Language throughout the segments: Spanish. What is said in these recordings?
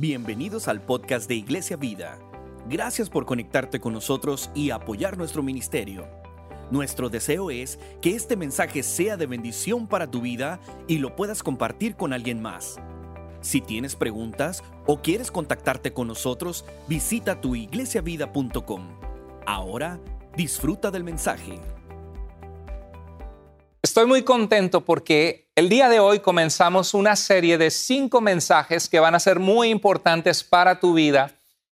Bienvenidos al podcast de Iglesia Vida. Gracias por conectarte con nosotros y apoyar nuestro ministerio. Nuestro deseo es que este mensaje sea de bendición para tu vida y lo puedas compartir con alguien más. Si tienes preguntas o quieres contactarte con nosotros, visita tuiglesiavida.com. Ahora, disfruta del mensaje. Estoy muy contento porque el día de hoy comenzamos una serie de cinco mensajes que van a ser muy importantes para tu vida,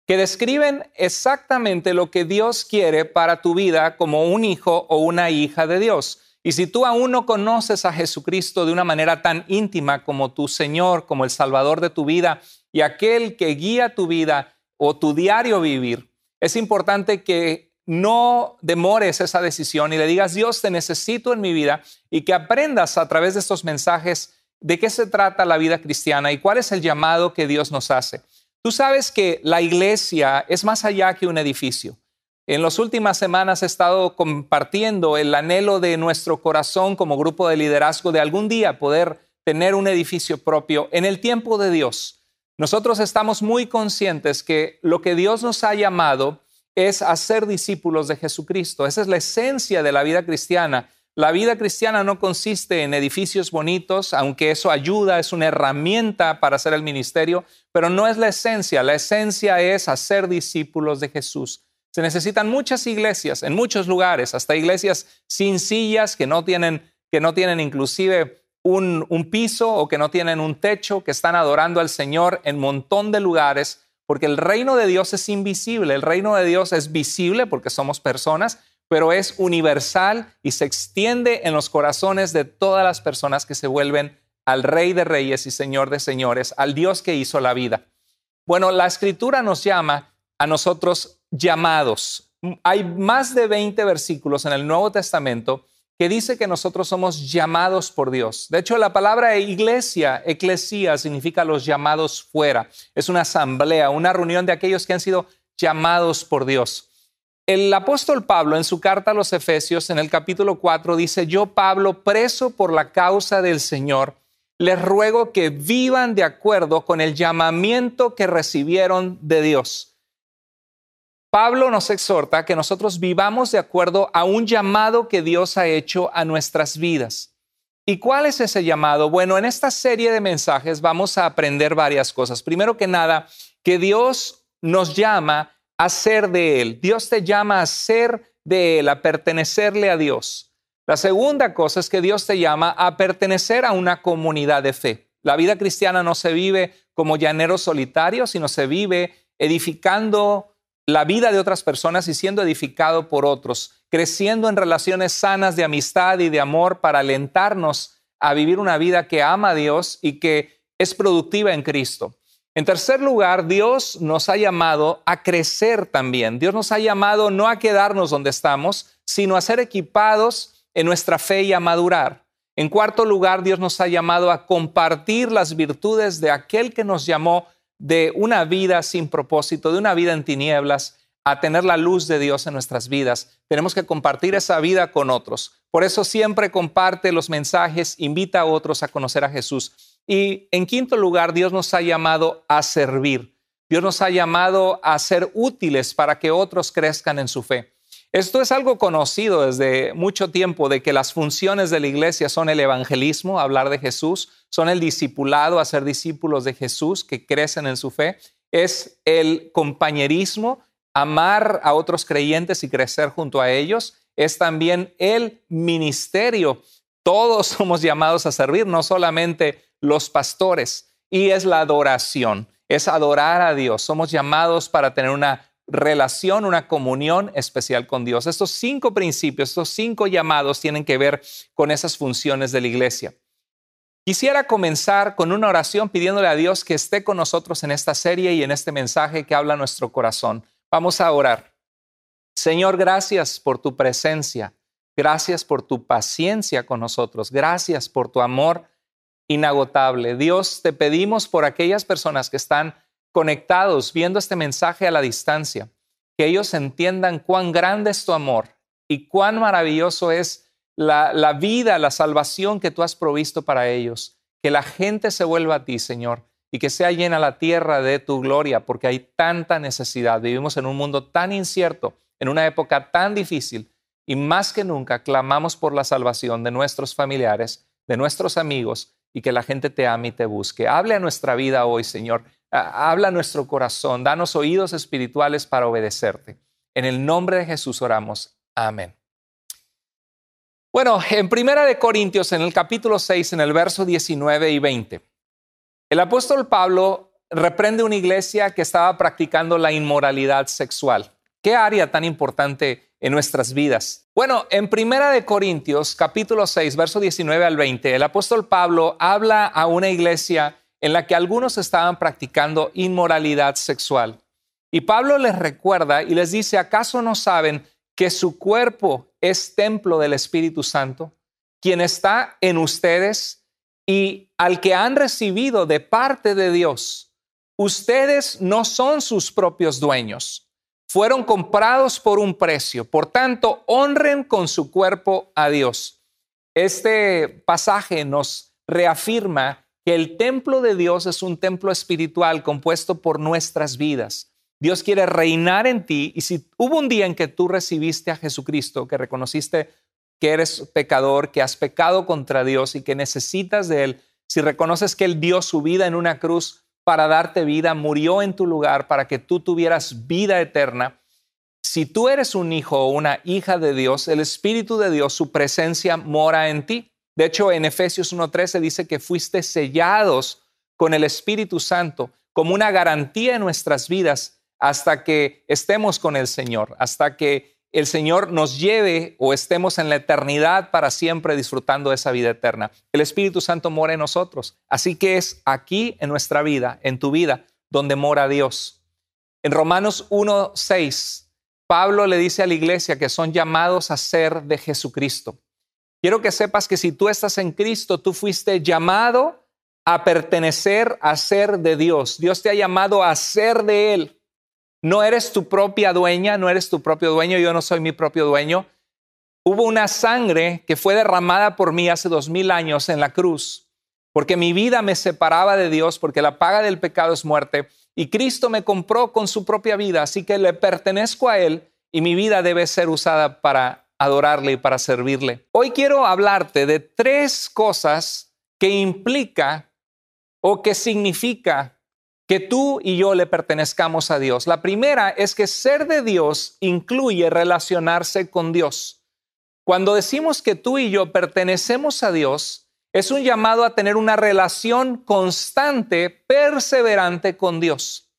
que describen exactamente lo que Dios quiere para tu vida como un hijo o una hija de Dios. Y si tú aún no conoces a Jesucristo de una manera tan íntima como tu Señor, como el Salvador de tu vida y aquel que guía tu vida o tu diario vivir, es importante que no demores esa decisión y le digas, Dios, te necesito en mi vida y que aprendas a través de estos mensajes de qué se trata la vida cristiana y cuál es el llamado que Dios nos hace. Tú sabes que la iglesia es más allá que un edificio. En las últimas semanas he estado compartiendo el anhelo de nuestro corazón como grupo de liderazgo de algún día poder tener un edificio propio en el tiempo de Dios. Nosotros estamos muy conscientes que lo que Dios nos ha llamado es hacer discípulos de Jesucristo. Esa es la esencia de la vida cristiana. La vida cristiana no consiste en edificios bonitos, aunque eso ayuda, es una herramienta para hacer el ministerio, pero no es la esencia. La esencia es hacer discípulos de Jesús. Se necesitan muchas iglesias en muchos lugares, hasta iglesias sin sillas que no tienen, que no tienen inclusive un, piso o que no tienen un techo, que están adorando al Señor en montón de lugares porque el reino de Dios es invisible, el reino de Dios es visible porque somos personas, pero es universal y se extiende en los corazones de todas las personas que se vuelven al Rey de Reyes y Señor de Señores, al Dios que hizo la vida. Bueno, la escritura nos llama a nosotros llamados. Hay más de 20 versículos en el Nuevo Testamento que dice que nosotros somos llamados por Dios. De hecho, la palabra iglesia, eclesía, significa los llamados fuera. Es una asamblea, una reunión de aquellos que han sido llamados por Dios. El apóstol Pablo en su carta a los Efesios en el capítulo 4 dice, yo Pablo, preso por la causa del Señor, les ruego que vivan de acuerdo con el llamamiento que recibieron de Dios Pablo nos exhorta que nosotros vivamos de acuerdo a un llamado que Dios ha hecho a nuestras vidas. ¿Y cuál es ese llamado? Bueno, en esta serie de mensajes vamos a aprender varias cosas. Primero que nada, que Dios nos llama a ser de Él. Dios te llama a ser de Él, a pertenecerle a Dios. La segunda cosa es que Dios te llama a pertenecer a una comunidad de fe. La vida cristiana no se vive como llanero solitario, sino se vive edificando la vida de otras personas y siendo edificado por otros, creciendo en relaciones sanas de amistad y de amor para alentarnos a vivir una vida que ama a Dios y que es productiva en Cristo. En tercer lugar, Dios nos ha llamado a crecer también. Dios nos ha llamado no a quedarnos donde estamos, sino a ser equipados en nuestra fe y a madurar. En cuarto lugar, Dios nos ha llamado a compartir las virtudes de aquel que nos llamó de una vida sin propósito, de una vida en tinieblas, a tener la luz de Dios en nuestras vidas. Tenemos que compartir esa vida con otros. Por eso siempre comparte los mensajes, invita a otros a conocer a Jesús. Y en quinto lugar, Dios nos ha llamado a servir. Dios nos ha llamado a ser útiles para que otros crezcan en su fe. Esto es algo conocido desde mucho tiempo de que las funciones de la iglesia son el evangelismo, hablar de Jesús, son el discipulado, hacer discípulos de Jesús que crecen en su fe, es el compañerismo, amar a otros creyentes y crecer junto a ellos, es también el ministerio. Todos somos llamados a servir, no solamente los pastores, y es la adoración, es adorar a Dios. Somos llamados para tener una relación, una comunión especial con Dios. Estos cinco principios, estos cinco llamados tienen que ver con esas funciones de la iglesia. Quisiera comenzar con una oración pidiéndole a Dios que esté con nosotros en esta serie y en este mensaje que habla nuestro corazón. Vamos a orar. Señor, gracias por tu presencia. Gracias por tu paciencia con nosotros. Gracias por tu amor inagotable. Dios, te pedimos por aquellas personas que están conectados viendo este mensaje a la distancia, que ellos entiendan cuán grande es tu amor y cuán maravilloso es la, vida, la salvación que tú has provisto para ellos. Que la gente se vuelva a ti, Señor, y que sea llena la tierra de tu gloria, porque hay tanta necesidad. Vivimos en un mundo tan incierto, en una época tan difícil, y más que nunca clamamos por la salvación de nuestros familiares, de nuestros amigos, y que la gente te ame y te busque. Hable a nuestra vida hoy, Señor. Habla a nuestro corazón. Danos oídos espirituales para obedecerte. En el nombre de Jesús oramos. Amén. Bueno, en Primera de Corintios, en el capítulo 6, en el verso 19 y 20, el apóstol Pablo reprende una iglesia que estaba practicando la inmoralidad sexual. ¿Qué área tan importante en nuestras vidas? Bueno, en Primera de Corintios, capítulo 6, verso 19 al 20, el apóstol Pablo habla a una iglesia en la que algunos estaban practicando inmoralidad sexual. Y Pablo les recuerda y les dice, ¿acaso no saben que su cuerpo es templo del Espíritu Santo, quien está en ustedes y al que han recibido de parte de Dios. Ustedes no son sus propios dueños, fueron comprados por un precio, por tanto, honren con su cuerpo a Dios. Este pasaje nos reafirma que el templo de Dios es un templo espiritual compuesto por nuestras vidas. Dios quiere reinar en ti y si hubo un día en que tú recibiste a Jesucristo, que reconociste que eres pecador, que has pecado contra Dios y que necesitas de Él, si reconoces que Él dio su vida en una cruz para darte vida, murió en tu lugar para que tú tuvieras vida eterna, si tú eres un hijo o una hija de Dios, el Espíritu de Dios, su presencia mora en ti. De hecho, en Efesios 1.13 dice que fuiste sellados con el Espíritu Santo como una garantía en nuestras vidas hasta que estemos con el Señor, hasta que el Señor nos lleve o estemos en la eternidad para siempre disfrutando de esa vida eterna. El Espíritu Santo mora en nosotros. Así que es aquí en nuestra vida, en tu vida, donde mora Dios. En Romanos 1.6, Pablo le dice a la iglesia que son llamados a ser de Jesucristo. Quiero que sepas que si tú estás en Cristo, tú fuiste llamado a pertenecer a ser de Dios. Dios te ha llamado a ser de Él. No eres tu propia dueña, no eres tu propio dueño, yo no soy mi propio dueño. Hubo una sangre que fue derramada por mí hace dos mil años en la cruz, porque mi vida me separaba de Dios, porque la paga del pecado es muerte, y Cristo me compró con su propia vida, así que le pertenezco a Él y mi vida debe ser usada para adorarle y para servirle. Hoy quiero hablarte de tres cosas que implica o que significa que tú y yo le pertenezcamos a Dios. La primera es que ser de Dios incluye relacionarse con Dios. Cuando decimos que tú y yo pertenecemos a Dios, es un llamado a tener una relación constante, perseverante con Dios.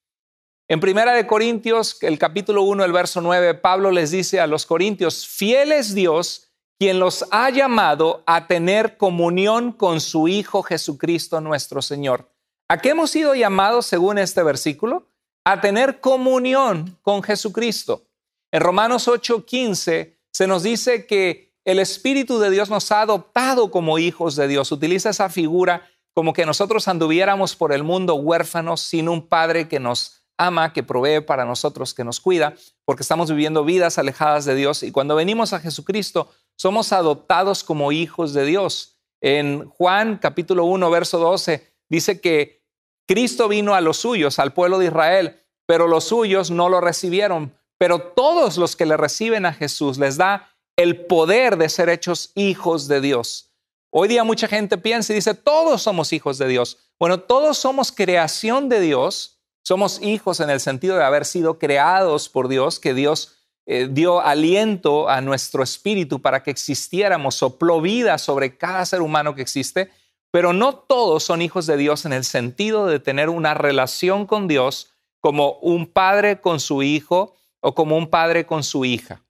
En Primera de Corintios, el capítulo 1, el verso 9, Pablo les dice a los corintios, fiel es Dios quien los ha llamado a tener comunión con su Hijo Jesucristo nuestro Señor. ¿A qué hemos sido llamados según este versículo? A tener comunión con Jesucristo. En Romanos 8:15 se nos dice que el Espíritu de Dios nos ha adoptado como hijos de Dios. Utiliza esa figura como que nosotros anduviéramos por el mundo huérfanos sin un Padre que nos ama, que provee para nosotros, que nos cuida, porque estamos viviendo vidas alejadas de Dios. Y cuando venimos a Jesucristo, somos adoptados como hijos de Dios. En Juan capítulo 1, verso 12, dice que Cristo vino a los suyos, al pueblo de Israel, pero los suyos no lo recibieron. Pero todos los que le reciben a Jesús les da el poder de ser hechos hijos de Dios. Hoy día mucha gente piensa y dice, todos somos hijos de Dios. Bueno, todos somos creación de Dios, somos hijos en el sentido de haber sido creados por Dios, que Dios eh, dio aliento a nuestro espíritu para que existiéramos, sopló vida sobre cada ser humano que existe pero no todos son hijos de Dios en el sentido de tener una relación con Dios como un padre con su hijo o como un padre con su hija.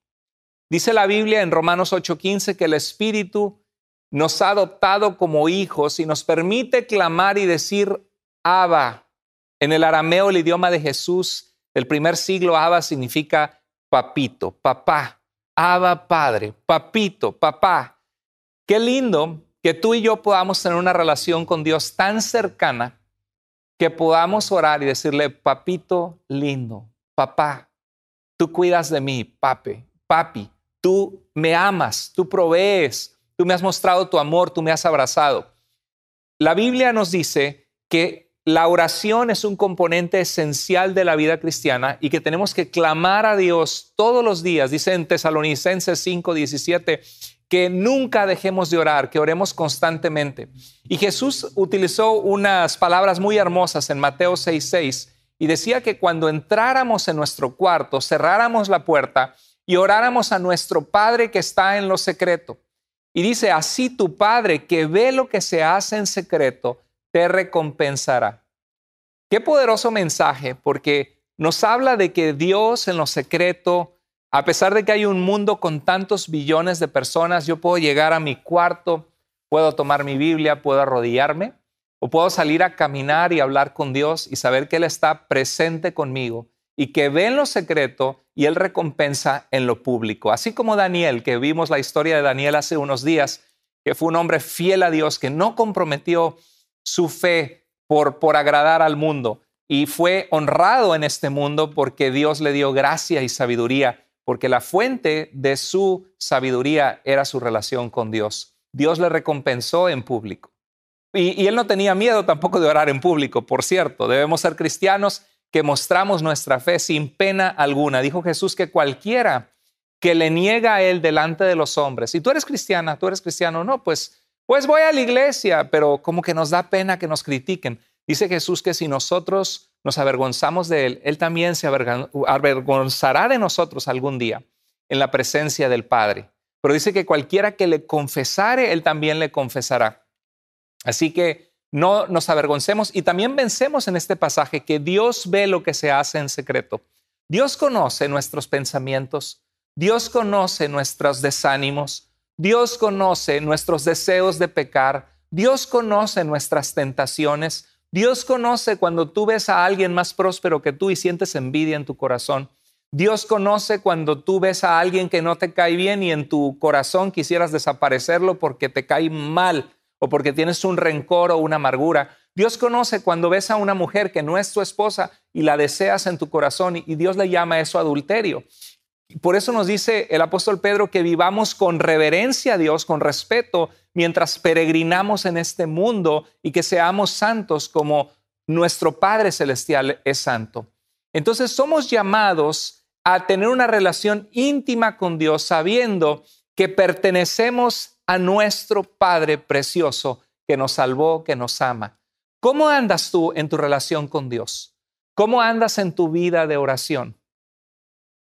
Dice la Biblia en Romanos 8:15 que el Espíritu nos ha adoptado como hijos y nos permite clamar y decir Abba. En el arameo, el idioma de Jesús del primer siglo, Abba significa papito, papá. Abba, padre, papito, papá. Qué lindo que tú y yo podamos tener una relación con Dios tan cercana que podamos orar y decirle, papito lindo, papá, tú cuidas de mí, papi, papi, tú me amas, tú provees, tú me has mostrado tu amor, tú me has abrazado. La Biblia nos dice que la oración es un componente esencial de la vida cristiana y que tenemos que clamar a Dios todos los días. Dice en Tesalonicenses 5, 17, que nunca dejemos de orar, que oremos constantemente. Y Jesús utilizó unas palabras muy hermosas en Mateo 6, 6 y decía que cuando entráramos en nuestro cuarto, cerráramos la puerta y oráramos a nuestro Padre que está en lo secreto. Y dice, así tu Padre que ve lo que se hace en secreto, te recompensará. Qué poderoso mensaje, porque nos habla de que Dios en lo secreto, a pesar de que hay un mundo con tantos billones de personas, yo puedo llegar a mi cuarto, puedo tomar mi Biblia, puedo arrodillarme o puedo salir a caminar y hablar con Dios y saber que Él está presente conmigo y que ve en lo secreto y Él recompensa en lo público. Así como Daniel, que vimos la historia de Daniel hace unos días, que fue un hombre fiel a Dios, que no comprometió su fe por, por agradar al mundo y fue honrado en este mundo porque Dios le dio gracia y sabiduría, porque la fuente de su sabiduría era su relación con Dios. Dios le recompensó en público. Y, él no tenía miedo tampoco de orar en público, por cierto. Debemos ser cristianos que mostramos nuestra fe sin pena alguna. Dijo Jesús que cualquiera que le niega a él delante de los hombres, y tú eres cristiana, tú eres cristiano, no, pues, pues voy a la iglesia, pero como que nos da pena que nos critiquen. Dice Jesús que si nosotros nos avergonzamos de él, él también se avergonzará de nosotros algún día en la presencia del Padre. Pero dice que cualquiera que le confesare, él también le confesará. Así que no nos avergoncemos y también vencemos en este pasaje que Dios ve lo que se hace en secreto. Dios conoce nuestros pensamientos, Dios conoce nuestros desánimos, Dios conoce nuestros deseos de pecar, Dios conoce nuestras tentaciones, Dios conoce cuando tú ves a alguien más próspero que tú y sientes envidia en tu corazón. Dios conoce cuando tú ves a alguien que no te cae bien y en tu corazón quisieras desaparecerlo porque te cae mal o porque tienes un rencor o una amargura. Dios conoce cuando ves a una mujer que no es tu esposa y la deseas en tu corazón y Dios le llama eso adulterio. Por eso nos dice el apóstol Pedro que vivamos con reverencia a Dios, con respeto, mientras peregrinamos en este mundo y que seamos santos como nuestro Padre Celestial es santo. Entonces somos llamados a tener una relación íntima con Dios sabiendo que pertenecemos a nuestro Padre precioso que nos salvó, que nos ama. ¿Cómo andas tú en tu relación con Dios? ¿Cómo andas en tu vida de oración?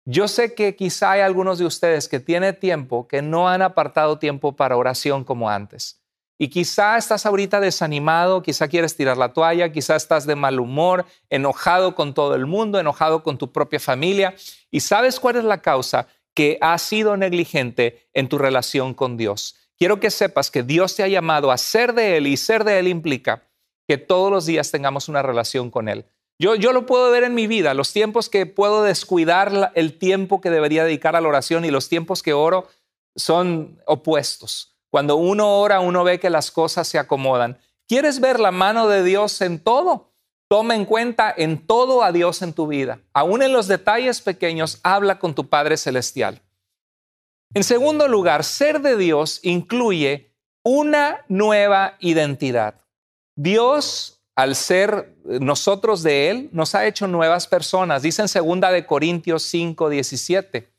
Yo sé que quizá hay algunos de ustedes que tienen tiempo que no han apartado tiempo para oración como antes. Y quizá estás ahorita desanimado, quizá quieres tirar la toalla, quizá estás de mal humor, enojado con todo el mundo, enojado con tu propia familia. ¿Y sabes cuál es la causa? Que has sido negligente en tu relación con Dios quiero que sepas que Dios te ha llamado a ser de Él y ser de Él implica que todos los días tengamos una relación con Él. Yo, yo lo puedo ver en mi vida, los tiempos que puedo descuidar el tiempo que debería dedicar a la oración y los tiempos que oro son opuestos. Cuando uno ora, uno ve que las cosas se acomodan. ¿Quieres ver la mano de Dios en todo? Toma en cuenta en todo a Dios en tu vida. Aún en los detalles pequeños, habla con tu Padre Celestial. En segundo lugar, ser de Dios incluye una nueva identidad. Dios, al ser nosotros de Él, nos ha hecho nuevas personas. Dice en segunda de Corintios 5, 17.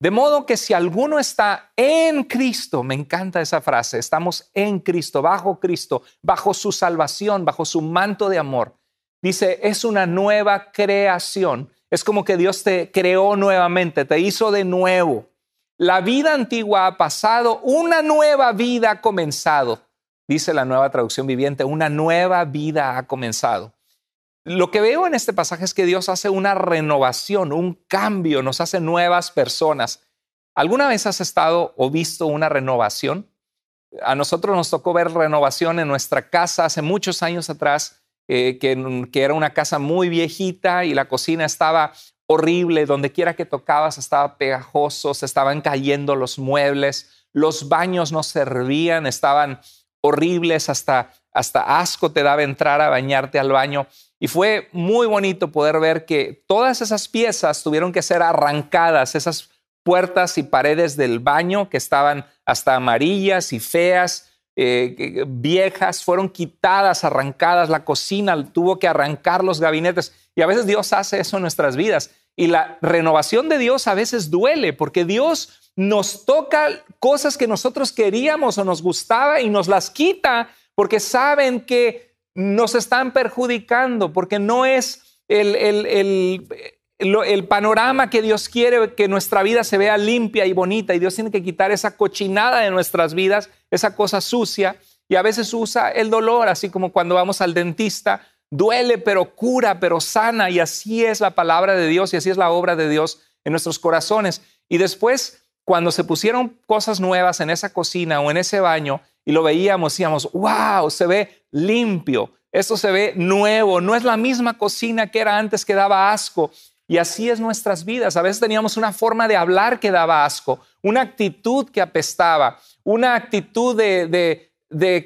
De modo que si alguno está en Cristo, me encanta esa frase, estamos en Cristo, bajo Cristo, bajo su salvación, bajo su manto de amor. Dice, es una nueva creación. Es como que Dios te creó nuevamente, te hizo de nuevo. La vida antigua ha pasado, una nueva vida ha comenzado. Dice la nueva traducción viviente, una nueva vida ha comenzado. Lo que veo en este pasaje es que Dios hace una renovación, un cambio, nos hace nuevas personas. ¿Alguna vez has estado o visto una renovación? A nosotros nos tocó ver renovación en nuestra casa hace muchos años atrás, eh, que, era una casa muy viejita y la cocina estaba horrible, donde quiera que tocabas estaba pegajoso, estaban cayendo los muebles, los baños no servían, estaban horribles, hasta, hasta asco te daba entrar a bañarte al baño. Y fue muy bonito poder ver que todas esas piezas tuvieron que ser arrancadas, esas puertas y paredes del baño que estaban hasta amarillas y feas, eh, viejas fueron quitadas, arrancadas, la cocina tuvo que arrancar los gabinetes. Y a veces Dios hace eso en nuestras vidas. Y la renovación de Dios a veces duele porque Dios nos toca cosas que nosotros queríamos o nos gustaba y nos las quita porque saben que nos están perjudicando, porque no es el, el, el panorama que Dios quiere que nuestra vida se vea limpia y bonita y Dios tiene que quitar esa cochinada de nuestras vidas, esa cosa sucia y a veces usa el dolor, así como cuando vamos al dentista, duele pero cura, pero sana y así es la palabra de Dios y así es la obra de Dios en nuestros corazones. Y después, cuando se pusieron cosas nuevas en esa cocina o en ese baño y lo veíamos, decíamos, wow, se ve limpio, esto se ve nuevo, no es la misma cocina que era antes que daba asco. Y así es nuestras vidas. A veces teníamos una forma de hablar que daba asco, una actitud que apestaba, una actitud de,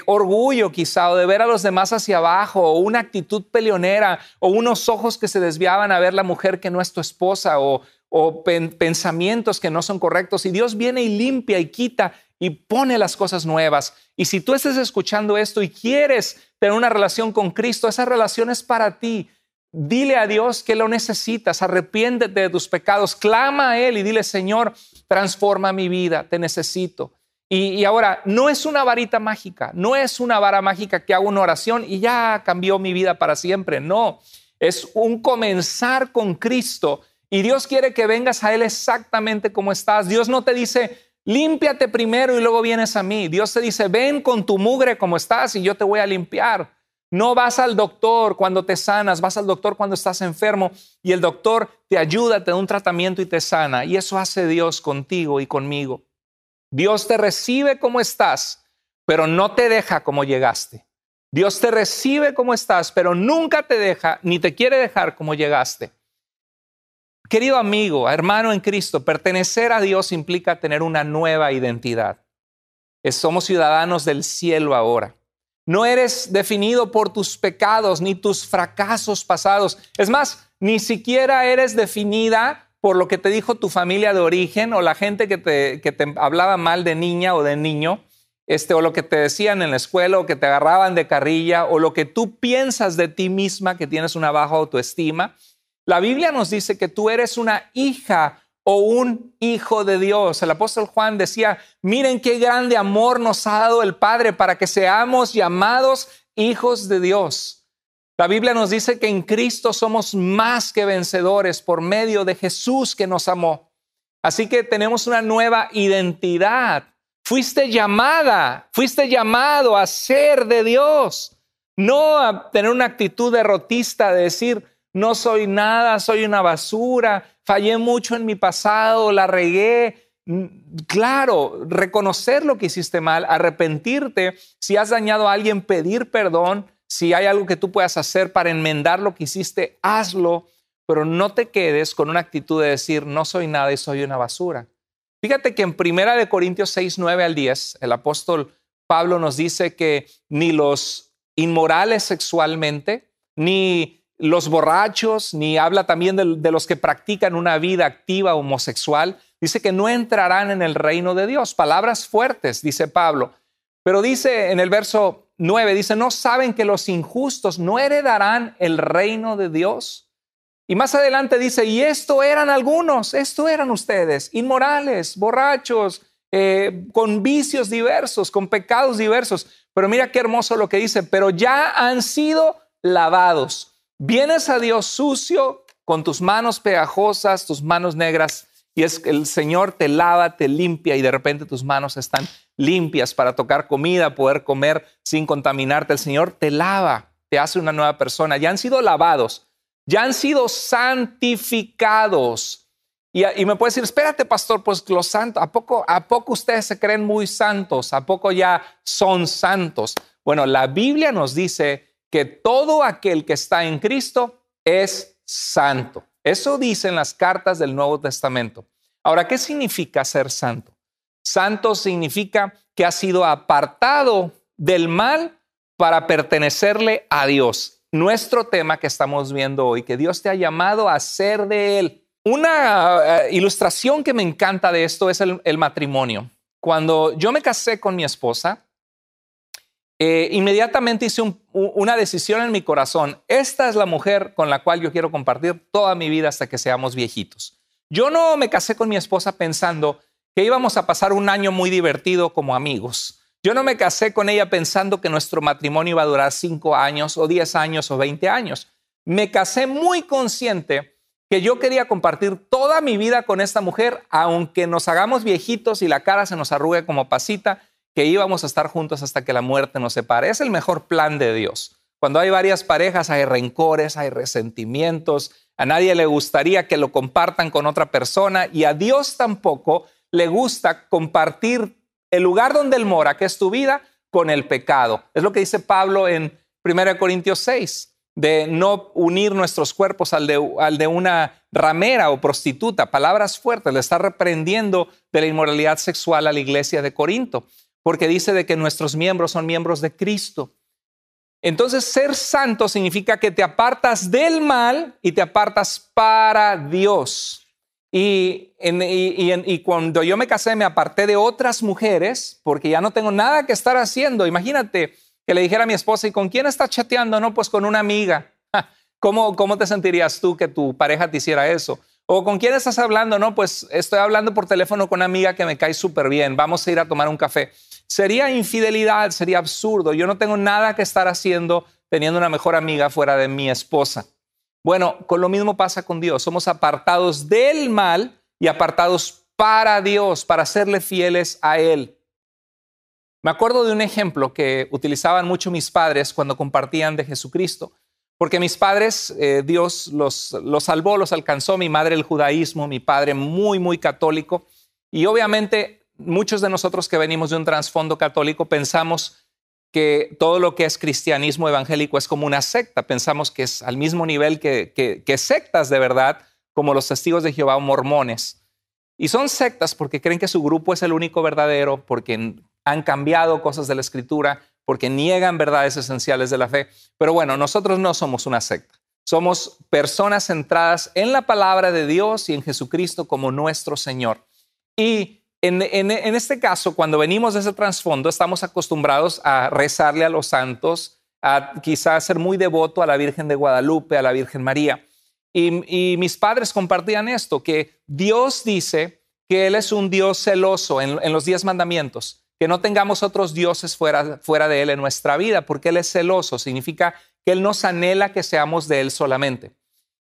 orgullo quizá, o de ver a los demás hacia abajo, o una actitud peleonera, o unos ojos que se desviaban a ver la mujer que no es tu esposa, o, pensamientos que no son correctos. Y Dios viene y limpia y quita y pone las cosas nuevas. Y si tú estás escuchando esto y quieres tener una relación con Cristo, esa relación es para ti. Dile a Dios que lo necesitas, arrepiéntete de tus pecados, clama a Él y dile, Señor, transforma mi vida, te necesito. Y, ahora, no es una varita mágica, no es una vara mágica que hago una oración y ya cambió mi vida para siempre, no, es un comenzar con Cristo y Dios quiere que vengas a Él exactamente como estás. Dios no te dice, límpiate primero y luego vienes a mí. Dios te dice, ven con tu mugre como estás y yo te voy a limpiar. No vas al doctor cuando te sanas, vas al doctor cuando estás enfermo y el doctor te ayuda, te da un tratamiento y te sana. Y eso hace Dios contigo y conmigo. Dios te recibe como estás, pero no te deja como llegaste. Dios te recibe como estás, pero nunca te deja ni te quiere dejar como llegaste. Querido amigo, hermano en Cristo, pertenecer a Dios implica tener una nueva identidad. Somos ciudadanos del cielo ahora. No eres definido por tus pecados ni tus fracasos pasados. Es más, ni siquiera eres definida por lo que te dijo tu familia de origen o la gente que te, que te hablaba mal de niña o de niño, este, o lo que te decían en la escuela o que te agarraban de carrilla o lo que tú piensas de ti misma que tienes una baja autoestima. La Biblia nos dice que tú eres una hija o un hijo de Dios. El apóstol Juan decía, miren qué grande amor nos ha dado el Padre para que seamos llamados hijos de Dios. La Biblia nos dice que en Cristo somos más que vencedores por medio de Jesús que nos amó. Así que tenemos una nueva identidad. Fuiste llamada, fuiste llamado a ser de Dios, no a tener una actitud derrotista de decir, no soy nada, soy una basura, fallé mucho en mi pasado, la regué. Mm, claro, reconocer lo que hiciste mal, arrepentirte, si has dañado a alguien, pedir perdón, si hay algo que tú puedas hacer para enmendar lo que hiciste, hazlo, pero no te quedes con una actitud de decir, no soy nada y soy una basura. Fíjate que en Primera de Corintios 6, 9 al 10, el apóstol Pablo nos dice que ni los inmorales sexualmente, ni los borrachos, ni habla también de, los que practican una vida activa homosexual. Dice que no entrarán en el reino de Dios. Palabras fuertes, dice Pablo. Pero dice en el verso 9, dice, no saben que los injustos no heredarán el reino de Dios. Y más adelante dice, y esto eran algunos, esto eran ustedes, inmorales, borrachos, eh, con vicios diversos, con pecados diversos. Pero mira qué hermoso lo que dice, pero ya han sido lavados Vienes a Dios sucio, con tus manos pegajosas, tus manos negras, y es que el Señor te lava, te limpia y de repente tus manos están limpias para tocar comida, poder comer sin contaminarte. El Señor te lava, te hace una nueva persona. Ya han sido lavados, ya han sido santificados. Y, y me puedes decir, espérate, pastor, pues los santos, ¿a poco, ¿a poco ustedes se creen muy santos? ¿A poco ya son santos? Bueno, la Biblia nos dice que todo aquel que está en Cristo es santo. Eso dicen las cartas del Nuevo Testamento. Ahora, ¿qué significa ser santo? Santo significa que ha sido apartado del mal para pertenecerle a Dios. Nuestro tema que estamos viendo hoy, que Dios te ha llamado a ser de Él. Una eh, ilustración que me encanta de esto es el, el matrimonio. Cuando yo me casé con mi esposa, eh, inmediatamente hice una decisión en mi corazón. Esta es la mujer con la cual yo quiero compartir toda mi vida hasta que seamos viejitos. Yo no me casé con mi esposa pensando que íbamos a pasar un año muy divertido como amigos. Yo no me casé con ella pensando que nuestro matrimonio iba a durar cinco años o diez años o veinte años. Me casé muy consciente que yo quería compartir toda mi vida con esta mujer, aunque nos hagamos viejitos y la cara se nos arrugue como pasita, que íbamos a estar juntos hasta que la muerte nos separe. Es el mejor plan de Dios. Cuando hay varias parejas hay rencores, hay resentimientos, a nadie le gustaría que lo compartan con otra persona y a Dios tampoco le gusta compartir el lugar donde Él mora, que es tu vida, con el pecado. Es lo que dice Pablo en 1 Corintios 6, de no unir nuestros cuerpos al de, al de una ramera o prostituta. Palabras fuertes, le está reprendiendo de la inmoralidad sexual a la iglesia de Corinto porque dice de que nuestros miembros son miembros de Cristo. Entonces, ser santo significa que te apartas del mal y te apartas para Dios. Y, y, cuando yo me casé, me aparté de otras mujeres porque ya no tengo nada que estar haciendo. Imagínate que le dijera a mi esposa, ¿y con quién estás chateando? No, pues con una amiga. ¿Cómo, ¿Cómo te sentirías tú que tu pareja te hiciera eso? ¿O con quién estás hablando? No, pues estoy hablando por teléfono con una amiga que me cae súper bien. Vamos a ir a tomar un café. Sería infidelidad, sería absurdo. Yo no tengo nada que estar haciendo teniendo una mejor amiga fuera de mi esposa. Bueno, con lo mismo pasa con Dios. Somos apartados del mal y apartados para Dios, para serle fieles a Él. Me acuerdo de un ejemplo que utilizaban mucho mis padres cuando compartían de Jesucristo, porque mis padres, eh, Dios los, los salvó, los alcanzó, mi madre el judaísmo, mi padre muy, muy católico, y obviamente muchos de nosotros que venimos de un trasfondo católico pensamos que todo lo que es cristianismo evangélico es como una secta. Pensamos que es al mismo nivel que, sectas de verdad, como los testigos de Jehová o mormones. Y son sectas porque creen que su grupo es el único verdadero, porque han cambiado cosas de la escritura, porque niegan verdades esenciales de la fe. Pero bueno, nosotros no somos una secta. Somos personas centradas en la palabra de Dios y en Jesucristo como nuestro Señor. Y en, este caso, cuando venimos de ese trasfondo, estamos acostumbrados a rezarle a los santos, a quizás ser muy devoto a la Virgen de Guadalupe, a la Virgen María. Y, mis padres compartían esto, que Dios dice que Él es un Dios celoso en, los diez mandamientos, que no tengamos otros dioses fuera, de Él en nuestra vida, porque Él es celoso, significa que Él nos anhela que seamos de Él solamente.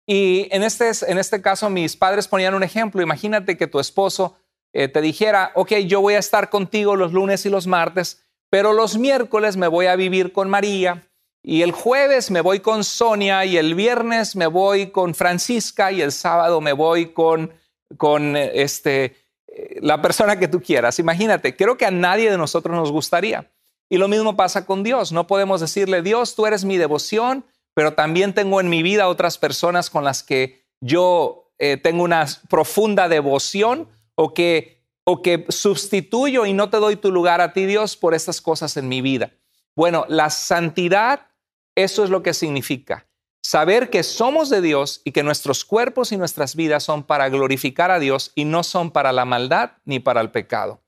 Y en este, en este caso mis padres ponían un ejemplo, imagínate que tu esposo eh, te dijera, ok, yo voy a estar contigo los lunes y los martes, pero los miércoles me voy a vivir con María y el jueves me voy con Sonia y el viernes me voy con Francisca y el sábado me voy con, con eh, este, eh, la persona que tú quieras. Imagínate, creo que a nadie de nosotros nos gustaría. Y lo mismo pasa con Dios. No podemos decirle, Dios, tú eres mi devoción, pero también tengo en mi vida otras personas con las que yo tengo una profunda devoción o que, o que sustituyo y no te doy tu lugar a ti, Dios, por estas cosas en mi vida. Bueno, la santidad, eso es lo que significa. Saber que somos de Dios y que nuestros cuerpos y nuestras vidas son para glorificar a Dios y no son para la maldad ni para el pecado.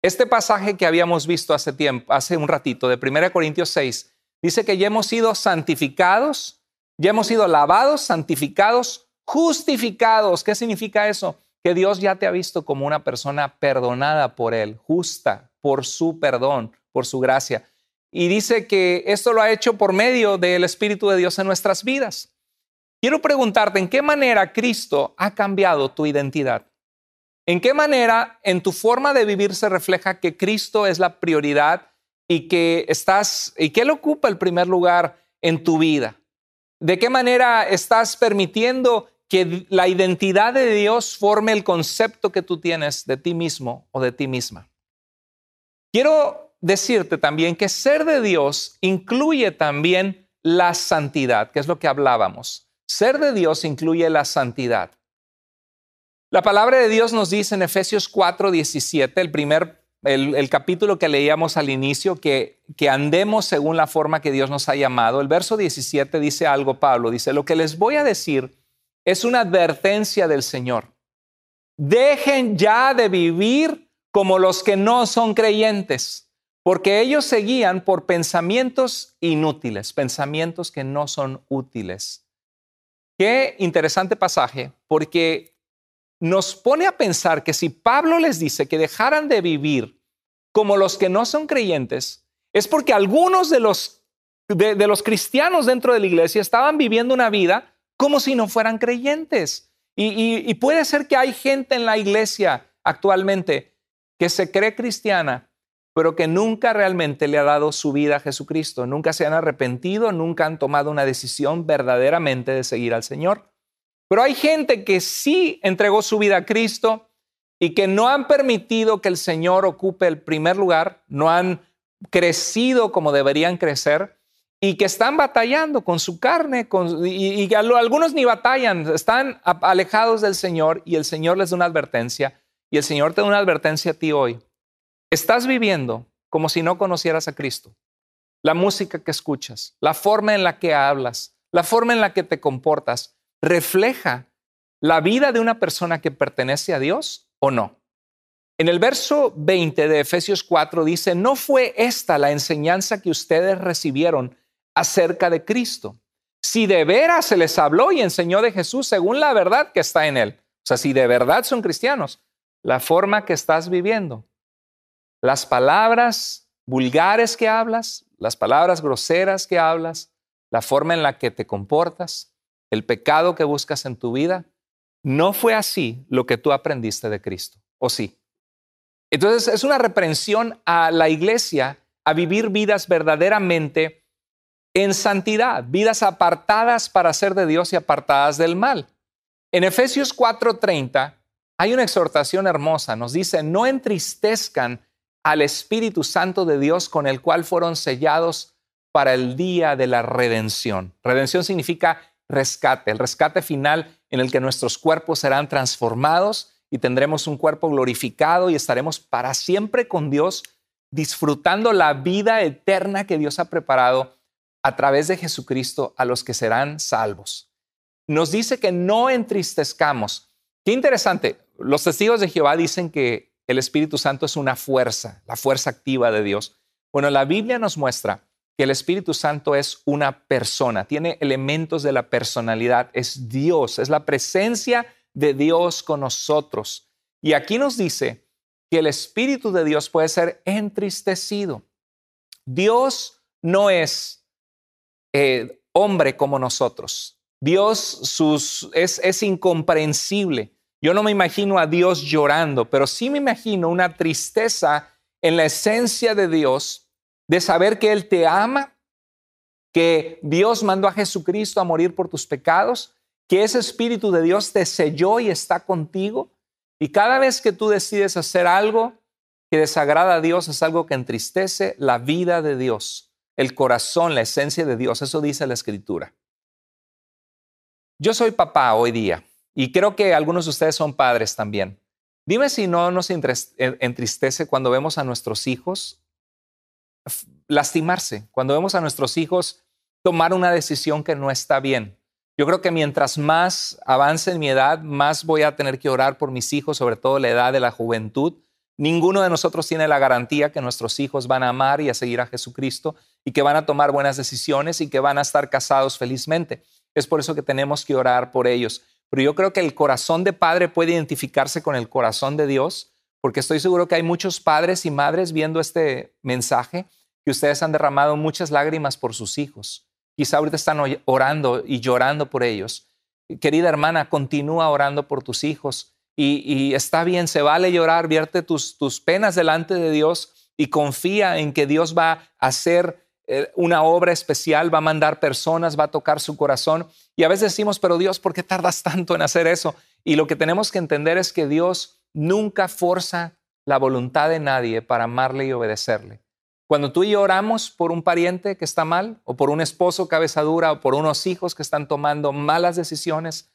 Este pasaje que habíamos visto hace tiempo, hace un ratito, de 1 Corintios 6, dice que ya hemos sido santificados, ya hemos sido lavados, santificados, justificados. ¿Qué significa eso? Que Dios ya te ha visto como una persona perdonada por Él, justa por su perdón, por su gracia. Y dice que esto lo ha hecho por medio del Espíritu de Dios en nuestras vidas. Quiero preguntarte, ¿en qué manera Cristo ha cambiado tu identidad? ¿En qué manera en tu forma de vivir se refleja que Cristo es la prioridad y que estás y que él ocupa el primer lugar en tu vida? ¿De qué manera estás permitiendo que la identidad de Dios forme el concepto que tú tienes de ti mismo o de ti misma. Quiero decirte también que ser de Dios incluye también la santidad, que es lo que hablábamos. Ser de Dios incluye la santidad. La palabra de Dios nos dice en Efesios 4, 17, el primer, el, capítulo que leíamos al inicio, que, que andemos según la forma que Dios nos ha llamado. El verso 17 dice algo, Pablo, dice, lo que les voy a decir es una advertencia del Señor. Dejen ya de vivir como los que no son creyentes, porque ellos seguían por pensamientos inútiles, pensamientos que no son útiles. Qué interesante pasaje, porque nos pone a pensar que si Pablo les dice que dejaran de vivir como los que no son creyentes, es porque algunos de los, de, los cristianos dentro de la iglesia estaban viviendo una vida como si no fueran creyentes. y puede ser que hay gente en la iglesia actualmente que se cree cristiana, pero que nunca realmente le ha dado su vida a Jesucristo, nunca se han arrepentido, nunca han tomado una decisión verdaderamente de seguir al Señor. Pero hay gente que sí entregó su vida a Cristo y que no han permitido que el Señor ocupe el primer lugar, no han crecido como deberían crecer y que están batallando con su carne y, y algunos ni batallan, están alejados del Señor y el Señor les da una advertencia y el Señor te da una advertencia a ti hoy. Estás viviendo como si no conocieras a Cristo. La música que escuchas, la forma en la que hablas, la forma en la que te comportas, refleja la vida de una persona que pertenece a Dios o no. En el verso 20 de Efesios 4 dice, no fue esta la enseñanza que ustedes recibieron acerca de Cristo. Si de veras se les habló y enseñó de Jesús según la verdad que está en él, o sea, si de verdad son cristianos, la forma que estás viviendo las palabras vulgares que hablas, las palabras groseras que hablas, la forma en la que te comportas, el pecado que buscas en tu vida, no fue así lo que tú aprendiste de Cristo, ¿o sí? Entonces es una reprensión a la iglesia a vivir vidas verdaderamente en santidad, vidas apartadas para ser de Dios y apartadas del mal. En Efesios 4:30 hay una exhortación hermosa, nos dice, no entristezcan al Espíritu Santo de Dios con el cual fueron sellados para el día de la redención. Redención significa rescate, el rescate final en el que nuestros cuerpos serán transformados y tendremos un cuerpo glorificado y estaremos para siempre con Dios disfrutando la vida eterna que Dios ha preparado a través de Jesucristo a los que serán salvos. Nos dice que no entristezcamos. Qué interesante. Los testigos de Jehová dicen que el Espíritu Santo es una fuerza, la fuerza activa de Dios. Bueno, la Biblia nos muestra que el Espíritu Santo es una persona, tiene elementos de la personalidad, es Dios, es la presencia de Dios con nosotros. Y aquí nos dice que el Espíritu de Dios puede ser entristecido. Dios no es eh, hombre como nosotros. Dios sus, es, es incomprensible. Yo no me imagino a Dios llorando, pero sí me imagino una tristeza en la esencia de Dios de saber que Él te ama, que Dios mandó a Jesucristo a morir por tus pecados, que ese Espíritu de Dios te selló y está contigo. Y cada vez que tú decides hacer algo que desagrada a Dios, es algo que entristece la vida de Dios, el corazón, la esencia de Dios. Eso dice la Escritura. Yo soy papá hoy día y creo que algunos de ustedes son padres también. Dime si no nos entristece cuando vemos a nuestros hijos lastimarse, cuando vemos a nuestros hijos tomar una decisión que no está bien. Yo creo que mientras más avance en mi edad, más voy a tener que orar por mis hijos, sobre todo la edad de la juventud. Ninguno de nosotros tiene la garantía que nuestros hijos van a amar y a seguir a Jesucristo y que van a tomar buenas decisiones y que van a estar casados felizmente. Es por eso que tenemos que orar por ellos. Pero yo creo que el corazón de padre puede identificarse con el corazón de Dios, porque estoy seguro que hay muchos padres y madres viendo este mensaje que ustedes han derramado muchas lágrimas por sus hijos. Quizá ahorita están orando y llorando por ellos. Querida hermana, continúa orando por tus hijos y, está bien, se vale llorar, vierte tus, tus penas delante de Dios y confía en que Dios va a hacer eh, una obra especial, va a mandar personas, va a tocar su corazón. Y a veces decimos, pero Dios, ¿por qué tardas tanto en hacer eso? Y lo que tenemos que entender es que Dios nunca forza la voluntad de nadie para amarle y obedecerle. Cuando tú y yo oramos por un pariente que está mal, o por un esposo cabeza dura, o por unos hijos que están tomando malas decisiones,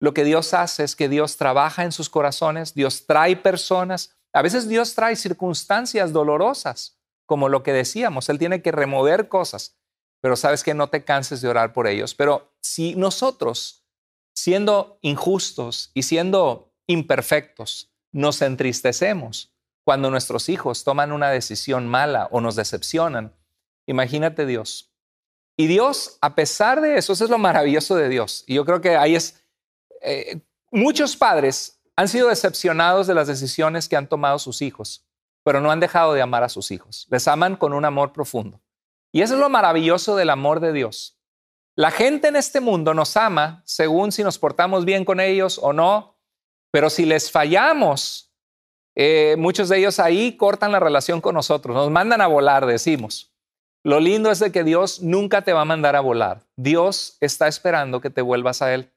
lo que Dios hace es que Dios trabaja en sus corazones, Dios trae personas, a veces Dios trae circunstancias dolorosas como lo que decíamos, Él tiene que remover cosas, pero sabes que no te canses de orar por ellos. Pero si nosotros, siendo injustos y siendo imperfectos, nos entristecemos, cuando nuestros hijos toman una decisión mala o nos decepcionan. Imagínate Dios. Y Dios, a pesar de eso, eso es lo maravilloso de Dios. Y yo creo que ahí es, eh, muchos padres han sido decepcionados de las decisiones que han tomado sus hijos, pero no han dejado de amar a sus hijos. Les aman con un amor profundo. Y eso es lo maravilloso del amor de Dios. La gente en este mundo nos ama según si nos portamos bien con ellos o no, pero si les fallamos, eh, muchos de ellos ahí cortan la relación con nosotros, nos mandan a volar, decimos. Lo lindo es de que Dios nunca te va a mandar a volar. Dios está esperando que te vuelvas a Él.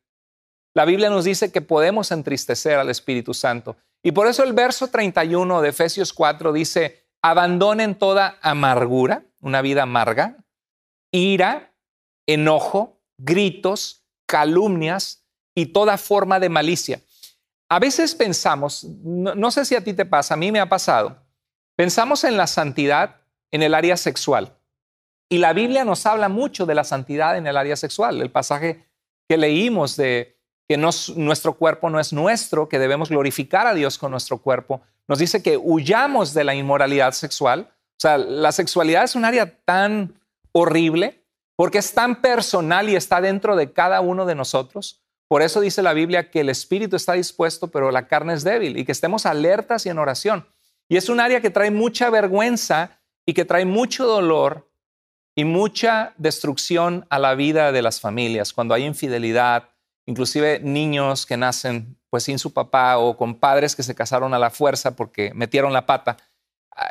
La Biblia nos dice que podemos entristecer al Espíritu Santo. Y por eso el verso 31 de Efesios 4 dice, abandonen toda amargura, una vida amarga, ira, enojo, gritos, calumnias y toda forma de malicia. A veces pensamos, no, sé si a ti te pasa, a mí me ha pasado, pensamos en la santidad en el área sexual. Y la Biblia nos habla mucho de la santidad en el área sexual. El pasaje que leímos de que nuestro cuerpo no es nuestro, que debemos glorificar a Dios con nuestro cuerpo, nos dice que huyamos de la inmoralidad sexual. O sea, la sexualidad es un área tan horrible porque es tan personal y está dentro de cada uno de nosotros. Por eso dice la Biblia que el espíritu está dispuesto, pero la carne es débil y que estemos alertas y en oración. Y es un área que trae mucha vergüenza y que trae mucho dolor y mucha destrucción a la vida de las familias. Cuando hay infidelidad, inclusive niños que nacen pues sin su papá o con padres que se casaron a la fuerza porque metieron la pata.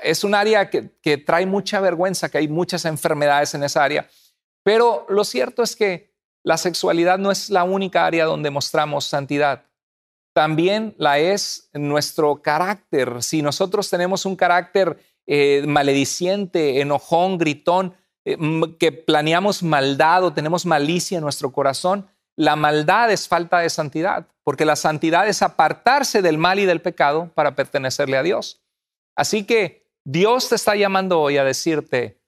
Es un área que, que trae mucha vergüenza, que hay muchas enfermedades en esa área. Pero lo cierto es que la sexualidad no es la única área donde mostramos santidad. También la es nuestro carácter. Si nosotros tenemos un carácter eh, enojón, gritón, eh, que planeamos maldad o tenemos malicia en nuestro corazón, la maldad es falta de santidad, porque la santidad es apartarse del mal y del pecado para pertenecerle a Dios. Así que Dios te está llamando hoy a decirte,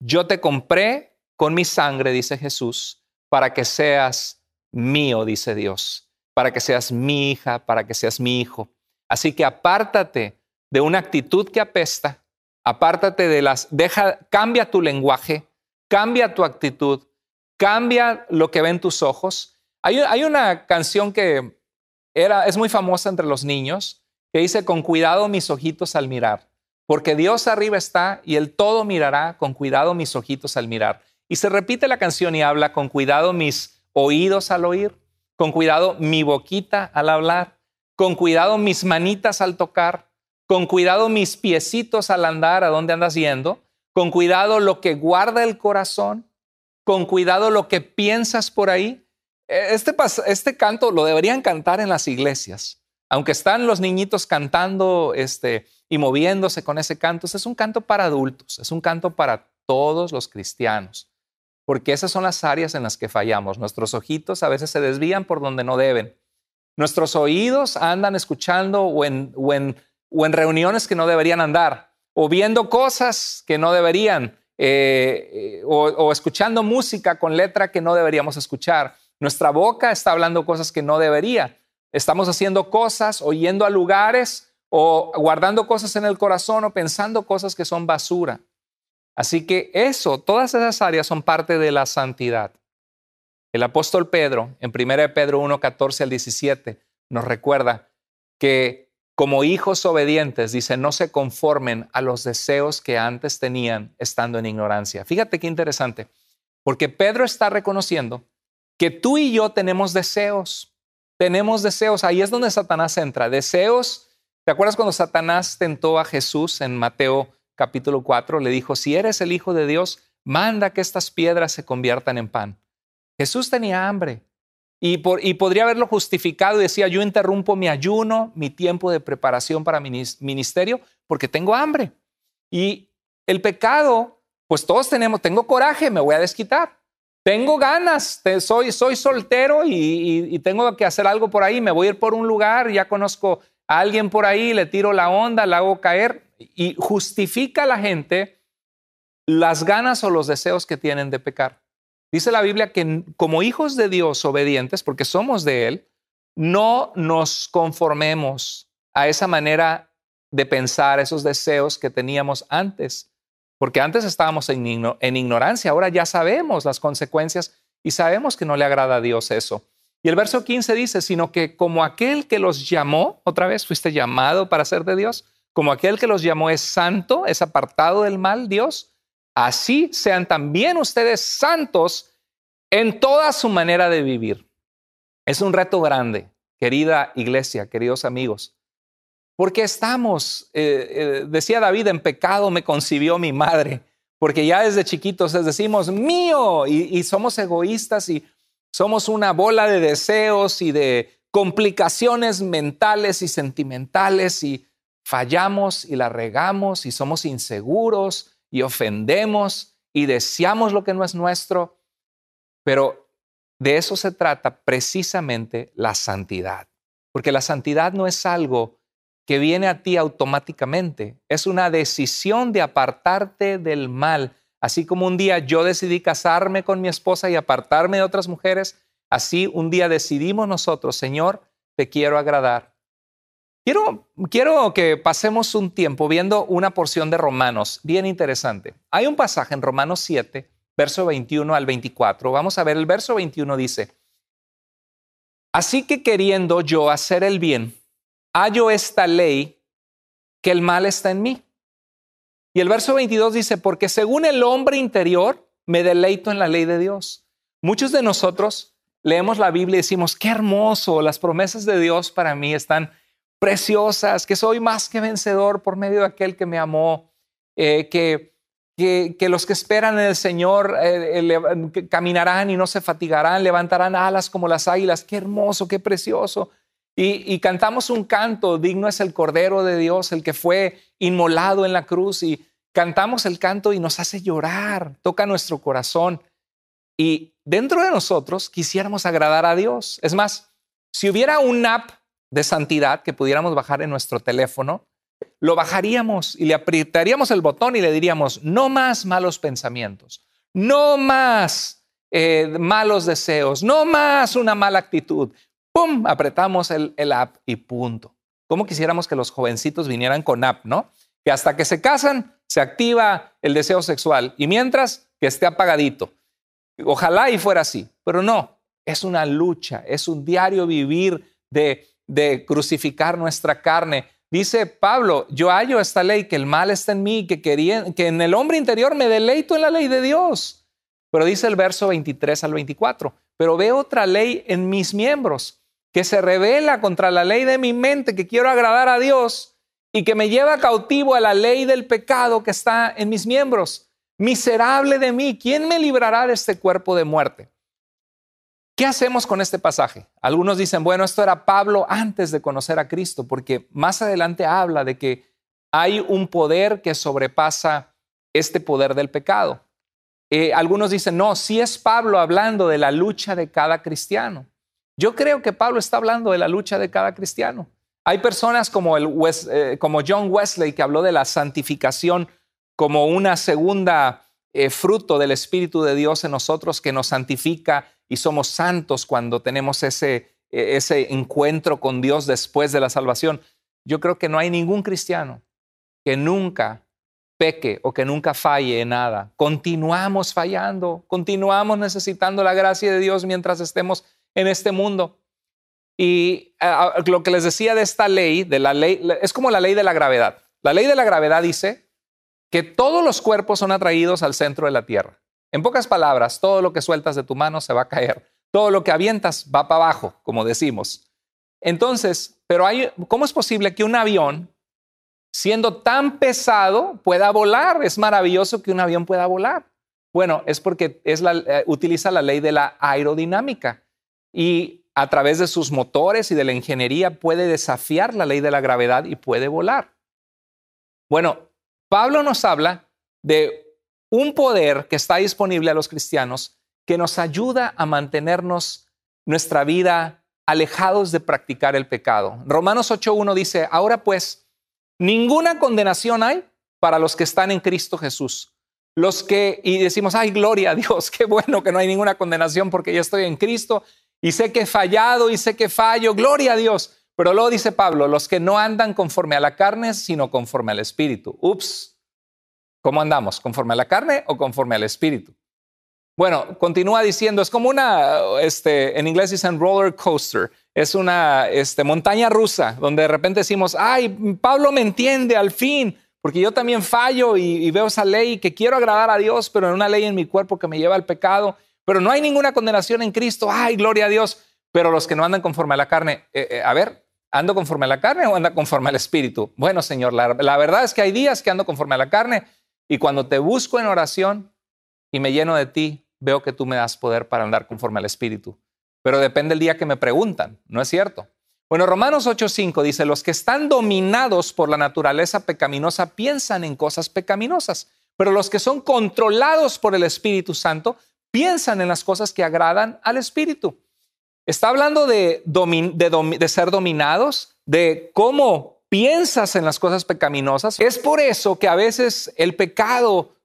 yo te compré con mi sangre, dice Jesús, para que seas mío, dice Dios, para que seas mi hija, para que seas mi hijo. Así que apártate de una actitud que apesta, apártate de las, deja, cambia tu lenguaje, cambia tu actitud, cambia lo que ven tus ojos. Hay, una canción que era, es muy famosa entre los niños, que dice, con cuidado mis ojitos al mirar, porque Dios arriba está y el todo mirará, con cuidado mis ojitos al mirar. Y se repite la canción y habla con cuidado mis oídos al oír, con cuidado mi boquita al hablar, con cuidado mis manitas al tocar, con cuidado mis piecitos al andar, a dónde andas yendo, con cuidado lo que guarda el corazón, con cuidado lo que piensas por ahí. E, este, este canto lo deberían cantar en las iglesias. Aunque están los niñitos cantando este, y moviéndose con ese canto, es un canto para adultos, es un canto para todos los cristianos porque esas son las áreas en las que fallamos. Nuestros ojitos a veces se desvían por donde no deben. Nuestros oídos andan escuchando o en, reuniones que no deberían andar, o viendo cosas que no deberían, eh, eh, o, escuchando música con letra que no deberíamos escuchar. Nuestra boca está hablando cosas que no debería. Estamos haciendo cosas o yendo a lugares o guardando cosas en el corazón o pensando cosas que son basura. Así que eso, todas esas áreas son parte de la santidad. El apóstol Pedro, en 1 Pedro 1, 14 al 17, nos recuerda que como hijos obedientes, dice, no se conformen a los deseos que antes tenían estando en ignorancia. Fíjate qué interesante, porque Pedro está reconociendo que tú y yo tenemos deseos, tenemos deseos, ahí es donde Satanás entra, deseos. ¿Te acuerdas cuando Satanás tentó a Jesús en Mateo capítulo 4, le dijo, si eres el Hijo de Dios, manda que estas piedras se conviertan en pan. Jesús tenía hambre y, podría haberlo justificado y decía, yo interrumpo mi ayuno, mi tiempo de preparación para mi ministerio, porque tengo hambre. Y el pecado, pues todos tenemos, tengo coraje, me voy a desquitar. Tengo ganas, soy, soy soltero y, y tengo que hacer algo por ahí, me voy a ir por un lugar, ya conozco a alguien por ahí, le tiro la onda, la hago caer, y justifica a la gente las ganas o los deseos que tienen de pecar. Dice la Biblia que como hijos de Dios obedientes, porque somos de Él, no nos conformemos a esa manera de pensar esos deseos que teníamos antes. Porque antes estábamos en, ignorancia, ahora ya sabemos las consecuencias y sabemos que no le agrada a Dios eso. Y el verso 15 dice, sino que como aquel que los llamó, otra vez fuiste llamado para ser de Dios, como aquel que los llamó es santo, es apartado del mal, Dios, así sean también ustedes santos en toda su manera de vivir. Es un reto grande, querida iglesia, queridos amigos, porque estamos, eh, eh, decía David, en pecado me concibió mi madre, porque ya desde chiquitos les decimos mío y, somos egoístas y somos una bola de deseos y de complicaciones mentales y sentimentales y fallamos y la regamos y somos inseguros y ofendemos y deseamos lo que no es nuestro. Pero de eso se trata precisamente la santidad, porque la santidad no es algo que viene a ti automáticamente. Es una decisión de apartarte del mal. Así como un día yo decidí casarme con mi esposa y apartarme de otras mujeres, así un día decidimos nosotros, Señor, te quiero agradar. Quiero, quiero que pasemos un tiempo viendo una porción de Romanos bien interesante. Hay un pasaje en Romanos 7, verso 21 al 24. Vamos a ver, el verso 21 dice, Así que queriendo yo hacer el bien, hallo esta ley que el mal está en mí. Y el verso 22 dice, porque según el hombre interior, me deleito en la ley de Dios. Muchos de nosotros leemos la Biblia y decimos, qué hermoso, las promesas de Dios para mí están preciosas, que soy más que vencedor por medio de aquel que me amó, eh, que, que, los que esperan en el Señor eh, eh, caminarán y no se fatigarán, levantarán alas como las águilas, qué hermoso, qué precioso. Y, cantamos un canto, digno es el Cordero de Dios, el que fue inmolado en la cruz. Y cantamos el canto y nos hace llorar, toca nuestro corazón. Y dentro de nosotros quisiéramos agradar a Dios. Es más, si hubiera un app de santidad que pudiéramos bajar en nuestro teléfono, lo bajaríamos y le apretaríamos el botón y le diríamos, no más malos pensamientos, no más eh, malos deseos, no más una mala actitud, ¡pum! Apretamos el, app y punto. ¿Cómo quisiéramos que los jovencitos vinieran con app, no? Que hasta que se casan se activa el deseo sexual y mientras que esté apagadito. Ojalá y fuera así, pero no, es una lucha, es un diario vivir de, crucificar nuestra carne. Dice Pablo, yo hallo esta ley, que el mal está en mí, que, quería, que en el hombre interior me deleito en la ley de Dios. Pero dice el verso 23 al 24, pero veo otra ley en mis miembros que se revela contra la ley de mi mente, que quiero agradar a Dios y que me lleva cautivo a la ley del pecado que está en mis miembros. Miserable de mí, ¿quién me librará de este cuerpo de muerte? ¿Qué hacemos con este pasaje? Algunos dicen, bueno, esto era Pablo antes de conocer a Cristo, porque más adelante habla de que hay un poder que sobrepasa este poder del pecado. Eh, algunos dicen, no, sí es Pablo hablando de la lucha de cada cristiano. Yo creo que Pablo está hablando de la lucha de cada cristiano. Hay personas como, el eh, como John Wesley que habló de la santificación como una segunda eh, fruto del Espíritu de Dios en nosotros que nos santifica y somos santos cuando tenemos ese, e, ese encuentro con Dios después de la salvación. Yo creo que no hay ningún cristiano que nunca peque o que nunca falle en nada. Continuamos fallando, continuamos necesitando la gracia de Dios mientras estemos en este mundo. Y lo que les decía de esta ley, de la ley, es como la ley de la gravedad. La ley de la gravedad dice que todos los cuerpos son atraídos al centro de la Tierra. En pocas palabras, todo lo que sueltas de tu mano se va a caer. Todo lo que avientas va para abajo, como decimos. Entonces, pero ¿cómo es posible que un avión, siendo tan pesado, pueda volar? Es maravilloso que un avión pueda volar. Bueno, es porque eh, utiliza la ley de la aerodinámica y a través de sus motores y de la ingeniería puede desafiar la ley de la gravedad y puede volar. Bueno, Pablo nos habla de un poder que está disponible a los cristianos que nos ayuda a mantenernos nuestra vida alejados de practicar el pecado. Romanos 8.1 dice, ahora pues, ninguna condenación hay para los que están en Cristo Jesús. Los que, y decimos, ay, gloria a Dios, qué bueno que no hay ninguna condenación porque yo estoy en Cristo y sé que he fallado y sé que fallo, gloria a Dios. Pero luego dice Pablo, los que no andan conforme a la carne, sino conforme al Espíritu. Ups, ¿cómo andamos? ¿Conforme a la carne o conforme al Espíritu? Bueno, continúa diciendo, es como una, este, en inglés dicen roller coaster, es una este, montaña rusa, donde de repente decimos, ay, Pablo me entiende al fin, porque yo también fallo y, veo esa ley que quiero agradar a Dios, pero en una ley en mi cuerpo que me lleva al pecado, pero no hay ninguna condenación en Cristo, ay, gloria a Dios, pero los que no andan conforme a la carne, eh, eh, a ver, ¿Ando conforme a la carne o anda conforme al espíritu? Bueno, Señor, la, verdad es que hay días que ando conforme a la carne y cuando te busco en oración y me lleno de ti, veo que tú me das poder para andar conforme al espíritu. Pero depende el día que me preguntan, ¿no es cierto? Bueno, Romanos 8:5 dice, los que están dominados por la naturaleza pecaminosa piensan en cosas pecaminosas, pero los que son controlados por el Espíritu Santo piensan en las cosas que agradan al Espíritu. Está hablando de, de, ser dominados, de cómo piensas en las cosas pecaminosas. Es por eso que a veces el pecado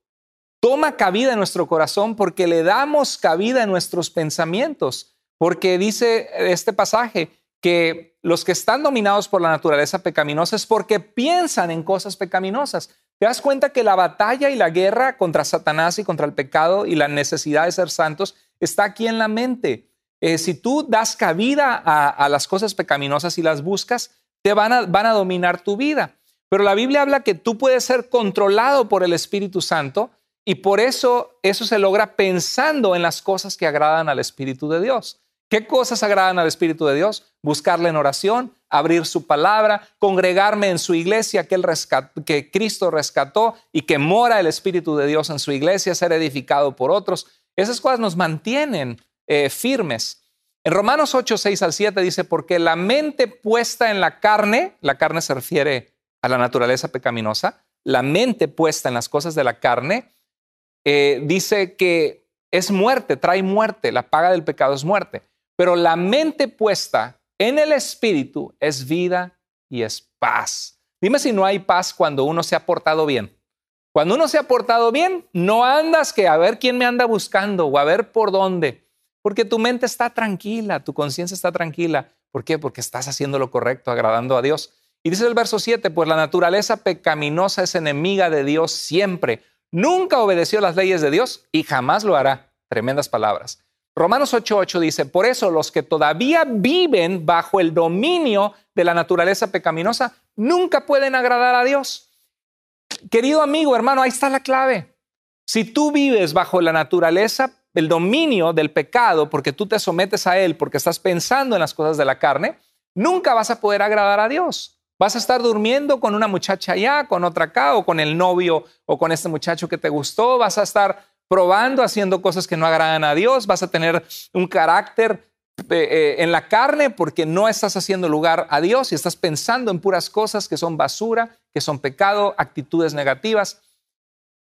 toma cabida en nuestro corazón porque le damos cabida en nuestros pensamientos. Porque dice este pasaje que los que están dominados por la naturaleza pecaminosa es porque piensan en cosas pecaminosas. Te das cuenta que la batalla y la guerra contra Satanás y contra el pecado y la necesidad de ser santos está aquí en la mente. Eh, si tú das cabida a, las cosas pecaminosas y las buscas, te van a, van a dominar tu vida. Pero la Biblia habla que tú puedes ser controlado por el Espíritu Santo y por eso eso se logra pensando en las cosas que agradan al Espíritu de Dios. ¿Qué cosas agradan al Espíritu de Dios? Buscarle en oración, abrir su palabra, congregarme en su iglesia que, que Cristo rescató y que mora el Espíritu de Dios en su iglesia, ser edificado por otros. Esas cosas nos mantienen eh, firmes. En Romanos 8, 6 al 7 dice, porque la mente puesta en la carne, la carne se refiere a la naturaleza pecaminosa, la mente puesta en las cosas de la carne, eh, dice que es muerte, trae muerte, la paga del pecado es muerte, pero la mente puesta en el espíritu es vida y es paz. Dime si no hay paz cuando uno se ha portado bien. Cuando uno se ha portado bien, no andas que a ver quién me anda buscando o a ver por dónde. Porque tu mente está tranquila, tu conciencia está tranquila. ¿Por qué? Porque estás haciendo lo correcto, agradando a Dios. Y dice el verso 7, pues la naturaleza pecaminosa es enemiga de Dios siempre. Nunca obedeció las leyes de Dios y jamás lo hará. Tremendas palabras. Romanos 8:8 dice, por eso los que todavía viven bajo el dominio de la naturaleza pecaminosa nunca pueden agradar a Dios. Querido amigo, hermano, ahí está la clave. Si tú vives bajo la naturaleza el dominio del pecado, porque tú te sometes a él, porque estás pensando en las cosas de la carne, nunca vas a poder agradar a Dios. Vas a estar durmiendo con una muchacha allá, con otra acá, o con el novio, o con este muchacho que te gustó. Vas a estar probando, haciendo cosas que no agradan a Dios. Vas a tener un carácter eh, eh, en la carne porque no estás haciendo lugar a Dios y estás pensando en puras cosas que son basura, que son pecado, actitudes negativas.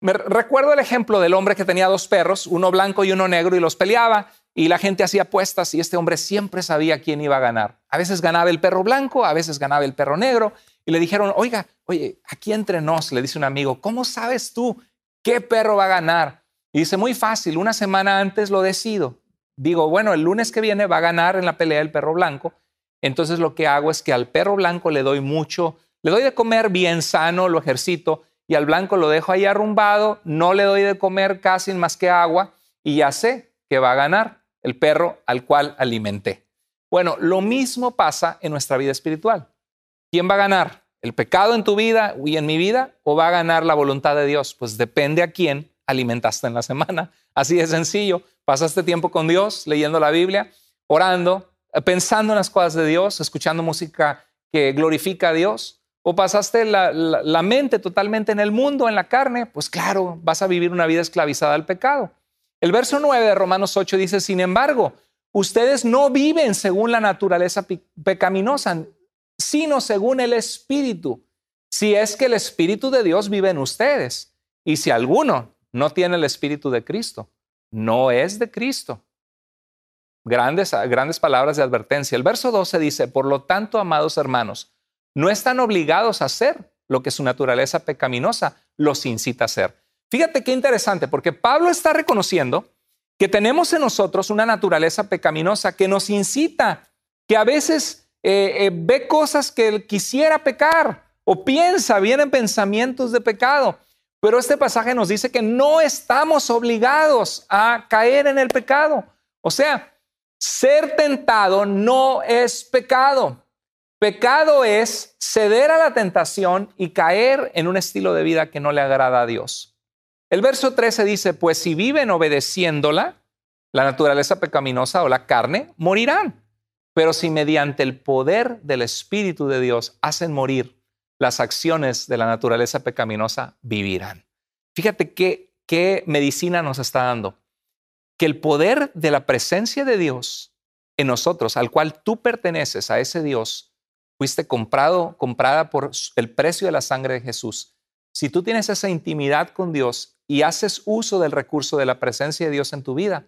Recuerdo el ejemplo del hombre que tenía dos perros, uno blanco y uno negro, y los peleaba, y la gente hacía apuestas, y este hombre siempre sabía quién iba a ganar. A veces ganaba el perro blanco, a veces ganaba el perro negro, y le dijeron, oiga, oye, aquí entre nos, le dice un amigo, ¿cómo sabes tú qué perro va a ganar? Y dice, muy fácil, una semana antes lo decido. Digo, bueno, el lunes que viene va a ganar en la pelea el perro blanco. Entonces lo que hago es que al perro blanco le doy mucho, le doy de comer bien sano, lo ejercito, y al blanco lo dejo ahí arrumbado, no le doy de comer casi más que agua y ya sé que va a ganar el perro al cual alimenté. Bueno, lo mismo pasa en nuestra vida espiritual. ¿Quién va a ganar? ¿El pecado en tu vida y en mi vida o va a ganar la voluntad de Dios? Pues depende a quién alimentaste en la semana. Así de sencillo. Pasaste tiempo con Dios, leyendo la Biblia, orando, pensando en las cosas de Dios, escuchando música que glorifica a Dios o pasaste la, mente totalmente en el mundo, en la carne, pues claro, vas a vivir una vida esclavizada al pecado. El verso 9 de Romanos 8 dice, sin embargo, ustedes no viven según la naturaleza pecaminosa, sino según el Espíritu, si es que el Espíritu de Dios vive en ustedes. Y si alguno no tiene el Espíritu de Cristo, no es de Cristo. Grandes, grandes palabras de advertencia. El verso 12 dice, por lo tanto, amados hermanos, no están obligados a hacer lo que su naturaleza pecaminosa los incita a hacer. Fíjate qué interesante, porque Pablo está reconociendo que tenemos en nosotros una naturaleza pecaminosa que nos incita, que a veces eh, eh, ve cosas que él quisiera pecar o piensa, vienen pensamientos de pecado. Pero este pasaje nos dice que no estamos obligados a caer en el pecado. O sea, ser tentado no es pecado. Pecado es ceder a la tentación y caer en un estilo de vida que no le agrada a Dios. El verso 13 dice, pues si viven obedeciéndola, la naturaleza pecaminosa o la carne, morirán. Pero si mediante el poder del Espíritu de Dios hacen morir las acciones de la naturaleza pecaminosa, vivirán. Fíjate qué, qué medicina nos está dando. Que el poder de la presencia de Dios en nosotros, al cual tú perteneces, a ese Dios, fuiste comprado, comprada por el precio de la sangre de Jesús. Si tú tienes esa intimidad con Dios y haces uso del recurso de la presencia de Dios en tu vida,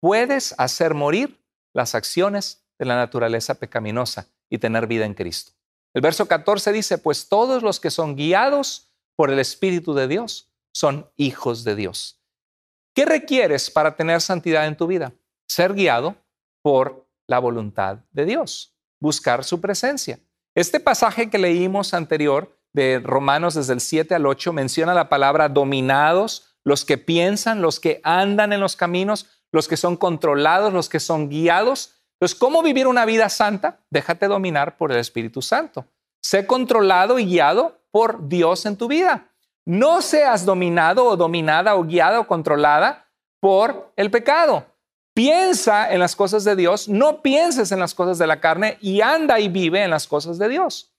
puedes hacer morir las acciones de la naturaleza pecaminosa y tener vida en Cristo. El verso 14 dice, pues todos los que son guiados por el Espíritu de Dios son hijos de Dios. ¿Qué requieres para tener santidad en tu vida? Ser guiado por la voluntad de Dios, buscar su presencia. Este pasaje que leímos anterior de Romanos desde el 7 al 8 menciona la palabra dominados, los que piensan, los que andan en los caminos, los que son controlados, los que son guiados. Entonces, ¿cómo vivir una vida santa? Déjate dominar por el Espíritu Santo. Sé controlado y guiado por Dios en tu vida. No seas dominado o dominada o guiada o controlada por el pecado. Piensa en las cosas de Dios, no pienses en las cosas de la carne y anda y vive en las cosas de Dios.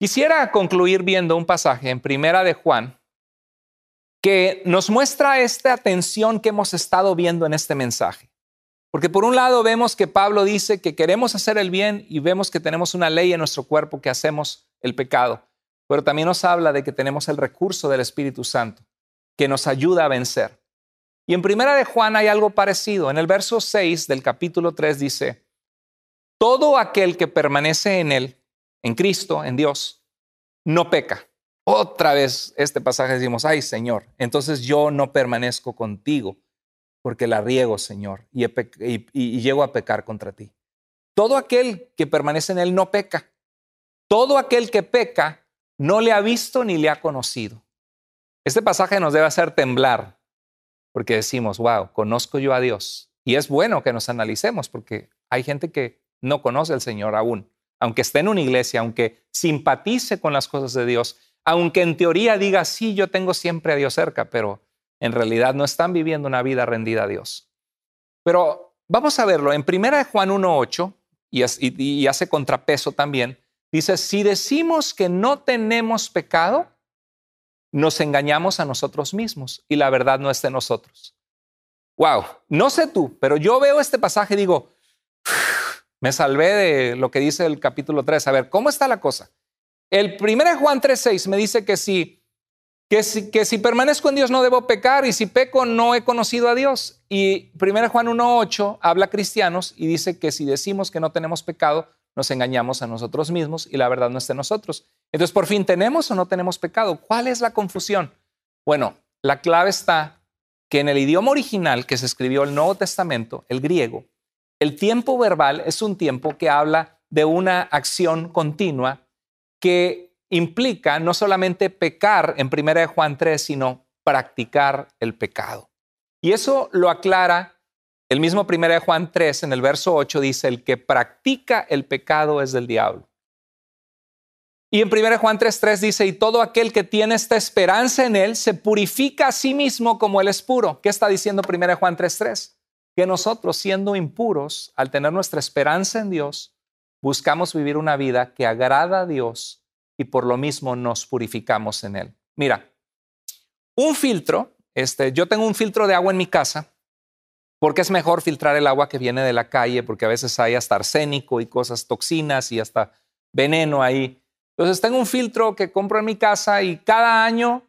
Quisiera concluir viendo un pasaje en Primera de Juan, que nos muestra esta atención que hemos estado viendo en este mensaje. Porque por un lado vemos que Pablo dice que queremos hacer el bien y vemos que tenemos una ley en nuestro cuerpo que hacemos el pecado. Pero también nos habla de que tenemos el recurso del Espíritu Santo que nos ayuda a vencer. Y en primera de Juan hay algo parecido. En el verso 6 del capítulo 3 dice, todo aquel que permanece en él, en Cristo, en Dios, no peca. Otra vez este pasaje decimos, ay Señor, entonces yo no permanezco contigo porque la riego, Señor, y, y, llego a pecar contra ti. Todo aquel que permanece en Él no peca. Todo aquel que peca no le ha visto ni le ha conocido. Este pasaje nos debe hacer temblar porque decimos, wow, conozco yo a Dios. Y es bueno que nos analicemos porque hay gente que no conoce al Señor aún, aunque esté en una iglesia, aunque simpatice con las cosas de Dios, aunque en teoría diga, sí, yo tengo siempre a Dios cerca, pero en realidad no están viviendo una vida rendida a Dios. Pero vamos a verlo. En 1 Juan 1.8, y, y hace contrapeso también, dice, si decimos que no tenemos pecado, nos engañamos a nosotros mismos y la verdad no está en nosotros. Wow, no sé tú, pero yo veo este pasaje y digo, me salvé de lo que dice el capítulo 3. A ver, ¿cómo está la cosa? El 1 Juan 3.6 me dice que si, que, si, que si permanezco en Dios no debo pecar y si peco no he conocido a Dios. Y 1 Juan 1.8 habla a cristianos y dice que si decimos que no tenemos pecado, nos engañamos a nosotros mismos y la verdad no está en nosotros. Entonces, por fin, ¿tenemos o no tenemos pecado? ¿Cuál es la confusión? Bueno, la clave está que en el idioma original que se escribió el Nuevo Testamento, el griego, el tiempo verbal es un tiempo que habla de una acción continua que implica no solamente pecar en 1 Juan 3, sino practicar el pecado. Y eso lo aclara el mismo 1 Juan 3, en el verso 8, dice, el que practica el pecado es del diablo. Y en 1 Juan 3:3 dice, y todo aquel que tiene esta esperanza en él se purifica a sí mismo como él es puro. ¿Qué está diciendo 1 Juan 3:3? Que nosotros siendo impuros, al tener nuestra esperanza en Dios, buscamos vivir una vida que agrada a Dios y por lo mismo nos purificamos en Él. Mira, un filtro, este, yo tengo un filtro de agua en mi casa porque es mejor filtrar el agua que viene de la calle porque a veces hay hasta arsénico y cosas toxinas y hasta veneno ahí. Entonces tengo un filtro que compro en mi casa y cada año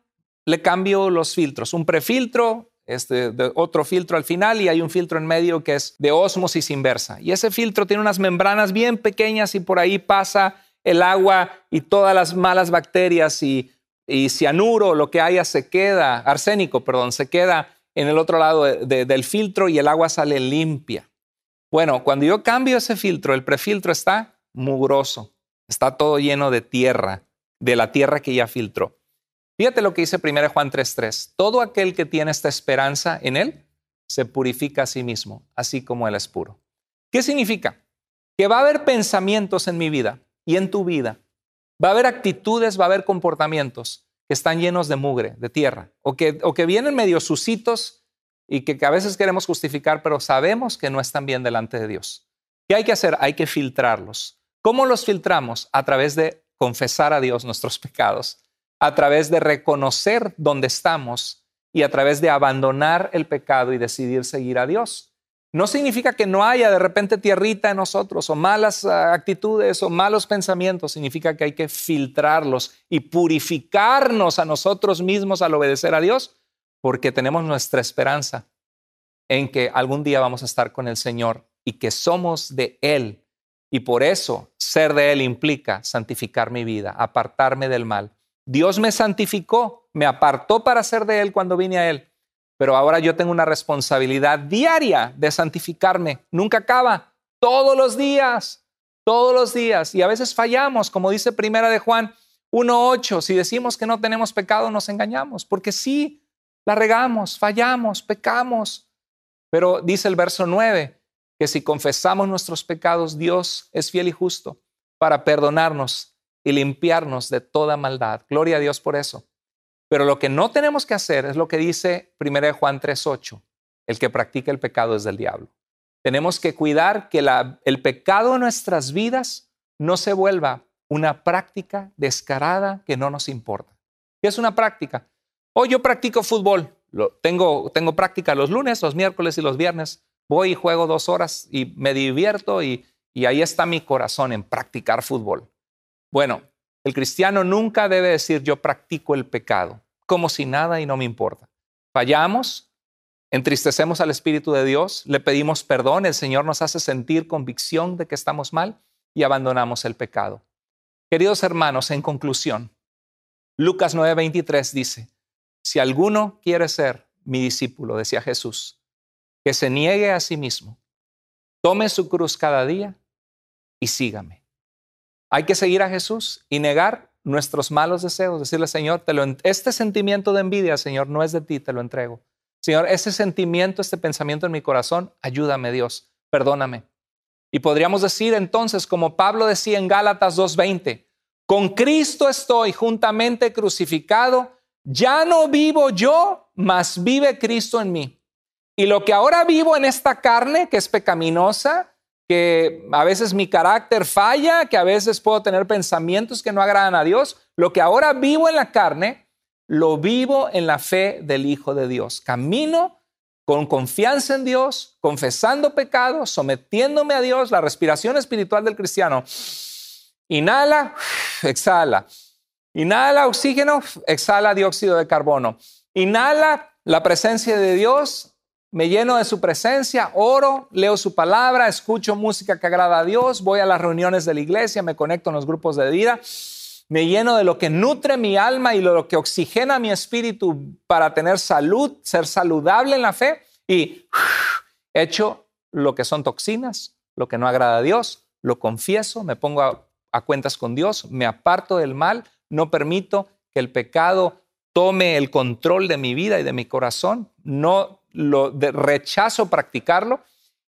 le cambio los filtros, un prefiltro, este, otro filtro al final y hay un filtro en medio que es de osmosis inversa. Y ese filtro tiene unas membranas bien pequeñas y por ahí pasa el agua y todas las malas bacterias y, y cianuro, lo que haya se queda, arsénico, perdón, se queda en el otro lado del filtro y el agua sale limpia. Bueno, cuando yo cambio ese filtro, el prefiltro está mugroso, está todo lleno de tierra, de la tierra que ya filtró. Fíjate lo que dice 1 Juan 3:3. Todo aquel que tiene esta esperanza en Él se purifica a sí mismo, así como Él es puro. ¿Qué significa? Que va a haber pensamientos en mi vida y en tu vida. Va a haber actitudes, va a haber comportamientos que están llenos de mugre, de tierra, o que, o que vienen medio sucitos y que, que a veces queremos justificar, pero sabemos que no están bien delante de Dios. ¿Qué hay que hacer? Hay que filtrarlos. ¿Cómo los filtramos? A través de confesar a Dios nuestros pecados, a través de reconocer dónde estamos y a través de abandonar el pecado y decidir seguir a Dios. No significa que no haya de repente tierrita en nosotros o malas ah, actitudes o malos pensamientos. Significa que hay que filtrarlos y purificarnos a nosotros mismos al obedecer a Dios porque tenemos nuestra esperanza en que algún día vamos a estar con el Señor y que somos de Él. Y por eso ser de Él implica santificar mi vida, apartarme del mal. Dios me santificó, me apartó para ser de Él cuando vine a Él. Pero ahora yo tengo una responsabilidad diaria de santificarme. Nunca acaba. Todos los días. Todos los días. Y a veces fallamos, como dice Primera de Juan 1.8. Si decimos que no tenemos pecado, nos engañamos. Porque sí, la regamos, fallamos, pecamos. Pero dice el verso 9 que si confesamos nuestros pecados, Dios es fiel y justo para perdonarnos y limpiarnos de toda maldad. Gloria a Dios por eso. Pero lo que no tenemos que hacer es lo que dice 1 Juan 3:8, el que practica el pecado es del diablo. Tenemos que cuidar que el pecado en nuestras vidas no se vuelva una práctica descarada que no nos importa. ¿Qué es una práctica? Hoy yo practico fútbol, tengo, tengo práctica los lunes, los miércoles y los viernes. Voy y juego dos horas y me divierto y, y ahí está mi corazón en practicar fútbol. Bueno, el cristiano nunca debe decir yo practico el pecado, como si nada y no me importa. Fallamos, entristecemos al Espíritu de Dios, le pedimos perdón, el Señor nos hace sentir convicción de que estamos mal y abandonamos el pecado. Queridos hermanos, en conclusión, Lucas 9:23 dice, si alguno quiere ser mi discípulo, decía Jesús, que se niegue a sí mismo, tome su cruz cada día y sígame. Hay que seguir a Jesús y negar nuestros malos deseos, decirle, Señor, este sentimiento de envidia, Señor, no es de ti, te lo entrego. Señor, ese sentimiento, este pensamiento en mi corazón, ayúdame Dios, perdóname. Y podríamos decir entonces, como Pablo decía en Gálatas 2.20, con Cristo estoy juntamente crucificado, ya no vivo yo, mas vive Cristo en mí. Y lo que ahora vivo en esta carne, que es pecaminosa, que a veces mi carácter falla, que a veces puedo tener pensamientos que no agradan a Dios. Lo que ahora vivo en la carne, lo vivo en la fe del Hijo de Dios. Camino con confianza en Dios, confesando pecados, sometiéndome a Dios, la respiración espiritual del cristiano. Inhala, exhala. Inhala oxígeno, exhala dióxido de carbono. Inhala la presencia de Dios, me lleno de su presencia, oro, leo su palabra, escucho música que agrada a Dios, voy a las reuniones de la iglesia, me conecto en los grupos de vida, me lleno de lo que nutre mi alma y lo que oxigena mi espíritu para tener salud, ser saludable en la fe y echo lo que son toxinas, lo que no agrada a Dios, lo confieso, me pongo a, a cuentas con Dios, me aparto del mal, no permito que el pecado tome el control de mi vida y de mi corazón, no lo rechazo practicarlo.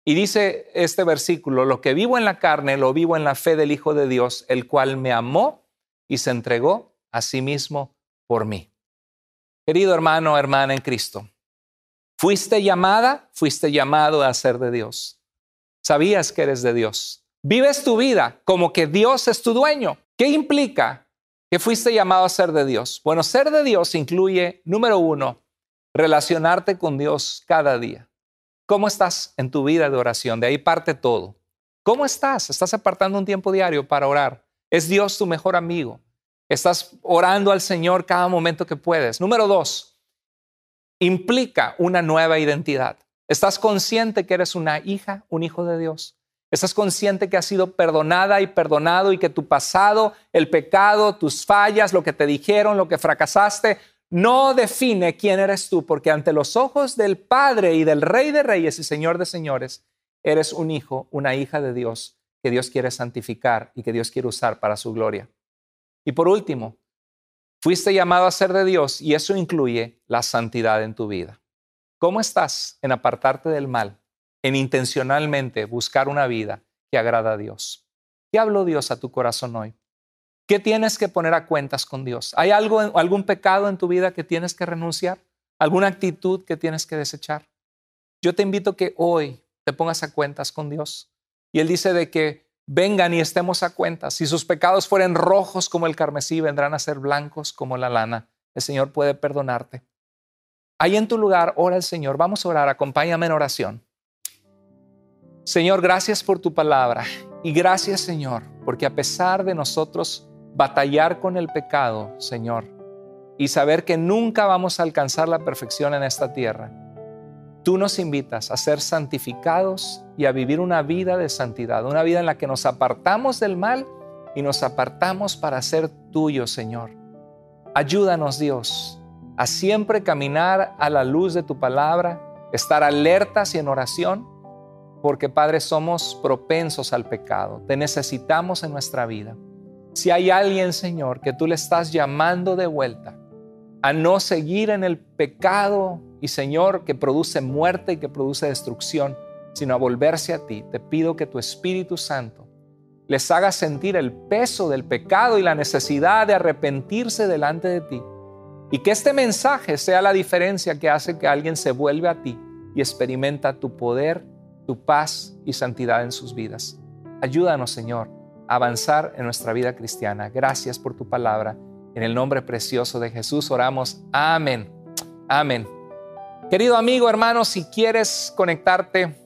Y dice este versículo, lo que vivo en la carne, lo vivo en la fe del Hijo de Dios, el cual me amó y se entregó a sí mismo por mí. Querido hermano, hermana en Cristo, fuiste llamada, fuiste llamado a ser de Dios. Sabías que eres de Dios. Vives tu vida como que Dios es tu dueño. ¿Qué implica que fuiste llamado a ser de Dios? Bueno, ser de Dios incluye, número uno, relacionarte con Dios cada día. ¿Cómo estás en tu vida de oración? De ahí parte todo. ¿Cómo estás? ¿Estás apartando un tiempo diario para orar? ¿Es Dios tu mejor amigo? ¿Estás orando al Señor cada momento que puedes? Número dos, implica una nueva identidad. ¿Estás consciente que eres una hija, un hijo de Dios? ¿Estás consciente que has sido perdonada y perdonado y que tu pasado, el pecado, tus fallas, lo que te dijeron, lo que fracasaste, no define quién eres tú, porque ante los ojos del Padre y del Rey de Reyes y Señor de Señores, eres un hijo, una hija de Dios que Dios quiere santificar y que Dios quiere usar para su gloria. Y por último, fuiste llamado a ser de Dios y eso incluye la santidad en tu vida. ¿Cómo estás en apartarte del mal, en intencionalmente buscar una vida que agrada a Dios? ¿Qué habló Dios a tu corazón hoy? ¿Qué tienes que poner a cuentas con Dios? ¿Hay algo, algún pecado en tu vida que tienes que renunciar? ¿Alguna actitud que tienes que desechar? Yo te invito que hoy te pongas a cuentas con Dios. Y Él dice de que vengan y estemos a cuentas. Si sus pecados fueren rojos como el carmesí, vendrán a ser blancos como la lana. El Señor puede perdonarte. Ahí en tu lugar, ora al Señor. Vamos a orar. Acompáñame en oración. Señor, gracias por tu palabra. Y gracias, Señor, porque a pesar de nosotros batallar con el pecado, Señor, y saber que nunca vamos a alcanzar la perfección en esta tierra, tú nos invitas a ser santificados y a vivir una vida de santidad, una vida en la que nos apartamos del mal y nos apartamos para ser tuyos, Señor. Ayúdanos, Dios, a siempre caminar a la luz de tu palabra, estar alertas y en oración, porque Padre somos propensos al pecado, te necesitamos en nuestra vida. Si hay alguien, Señor, que tú le estás llamando de vuelta a no seguir en el pecado y, Señor, que produce muerte y que produce destrucción, sino a volverse a ti, te pido que tu Espíritu Santo les haga sentir el peso del pecado y la necesidad de arrepentirse delante de ti. Y que este mensaje sea la diferencia que hace que alguien se vuelva a ti y experimenta tu poder, tu paz y santidad en sus vidas. Ayúdanos, Señor, avanzar en nuestra vida cristiana. Gracias por tu palabra. En el nombre precioso de Jesús oramos. Amén. Amén. Querido amigo, hermano, si quieres conectarte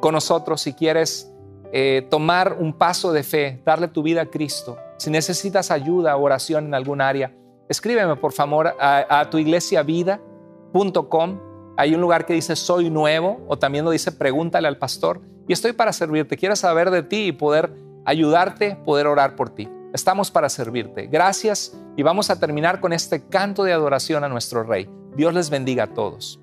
con nosotros, si quieres eh, tomar un paso de fe, darle tu vida a Cristo, si necesitas ayuda o oración en algún área, escríbeme por favor a, a tuiglesiavida.com. Hay un lugar que dice soy nuevo o también lo dice pregúntale al pastor y estoy para servirte. Quiero saber de ti y poder ayudarte, poder orar por ti. Estamos para servirte. Gracias y vamos a terminar con este canto de adoración a nuestro Rey. Dios les bendiga a todos.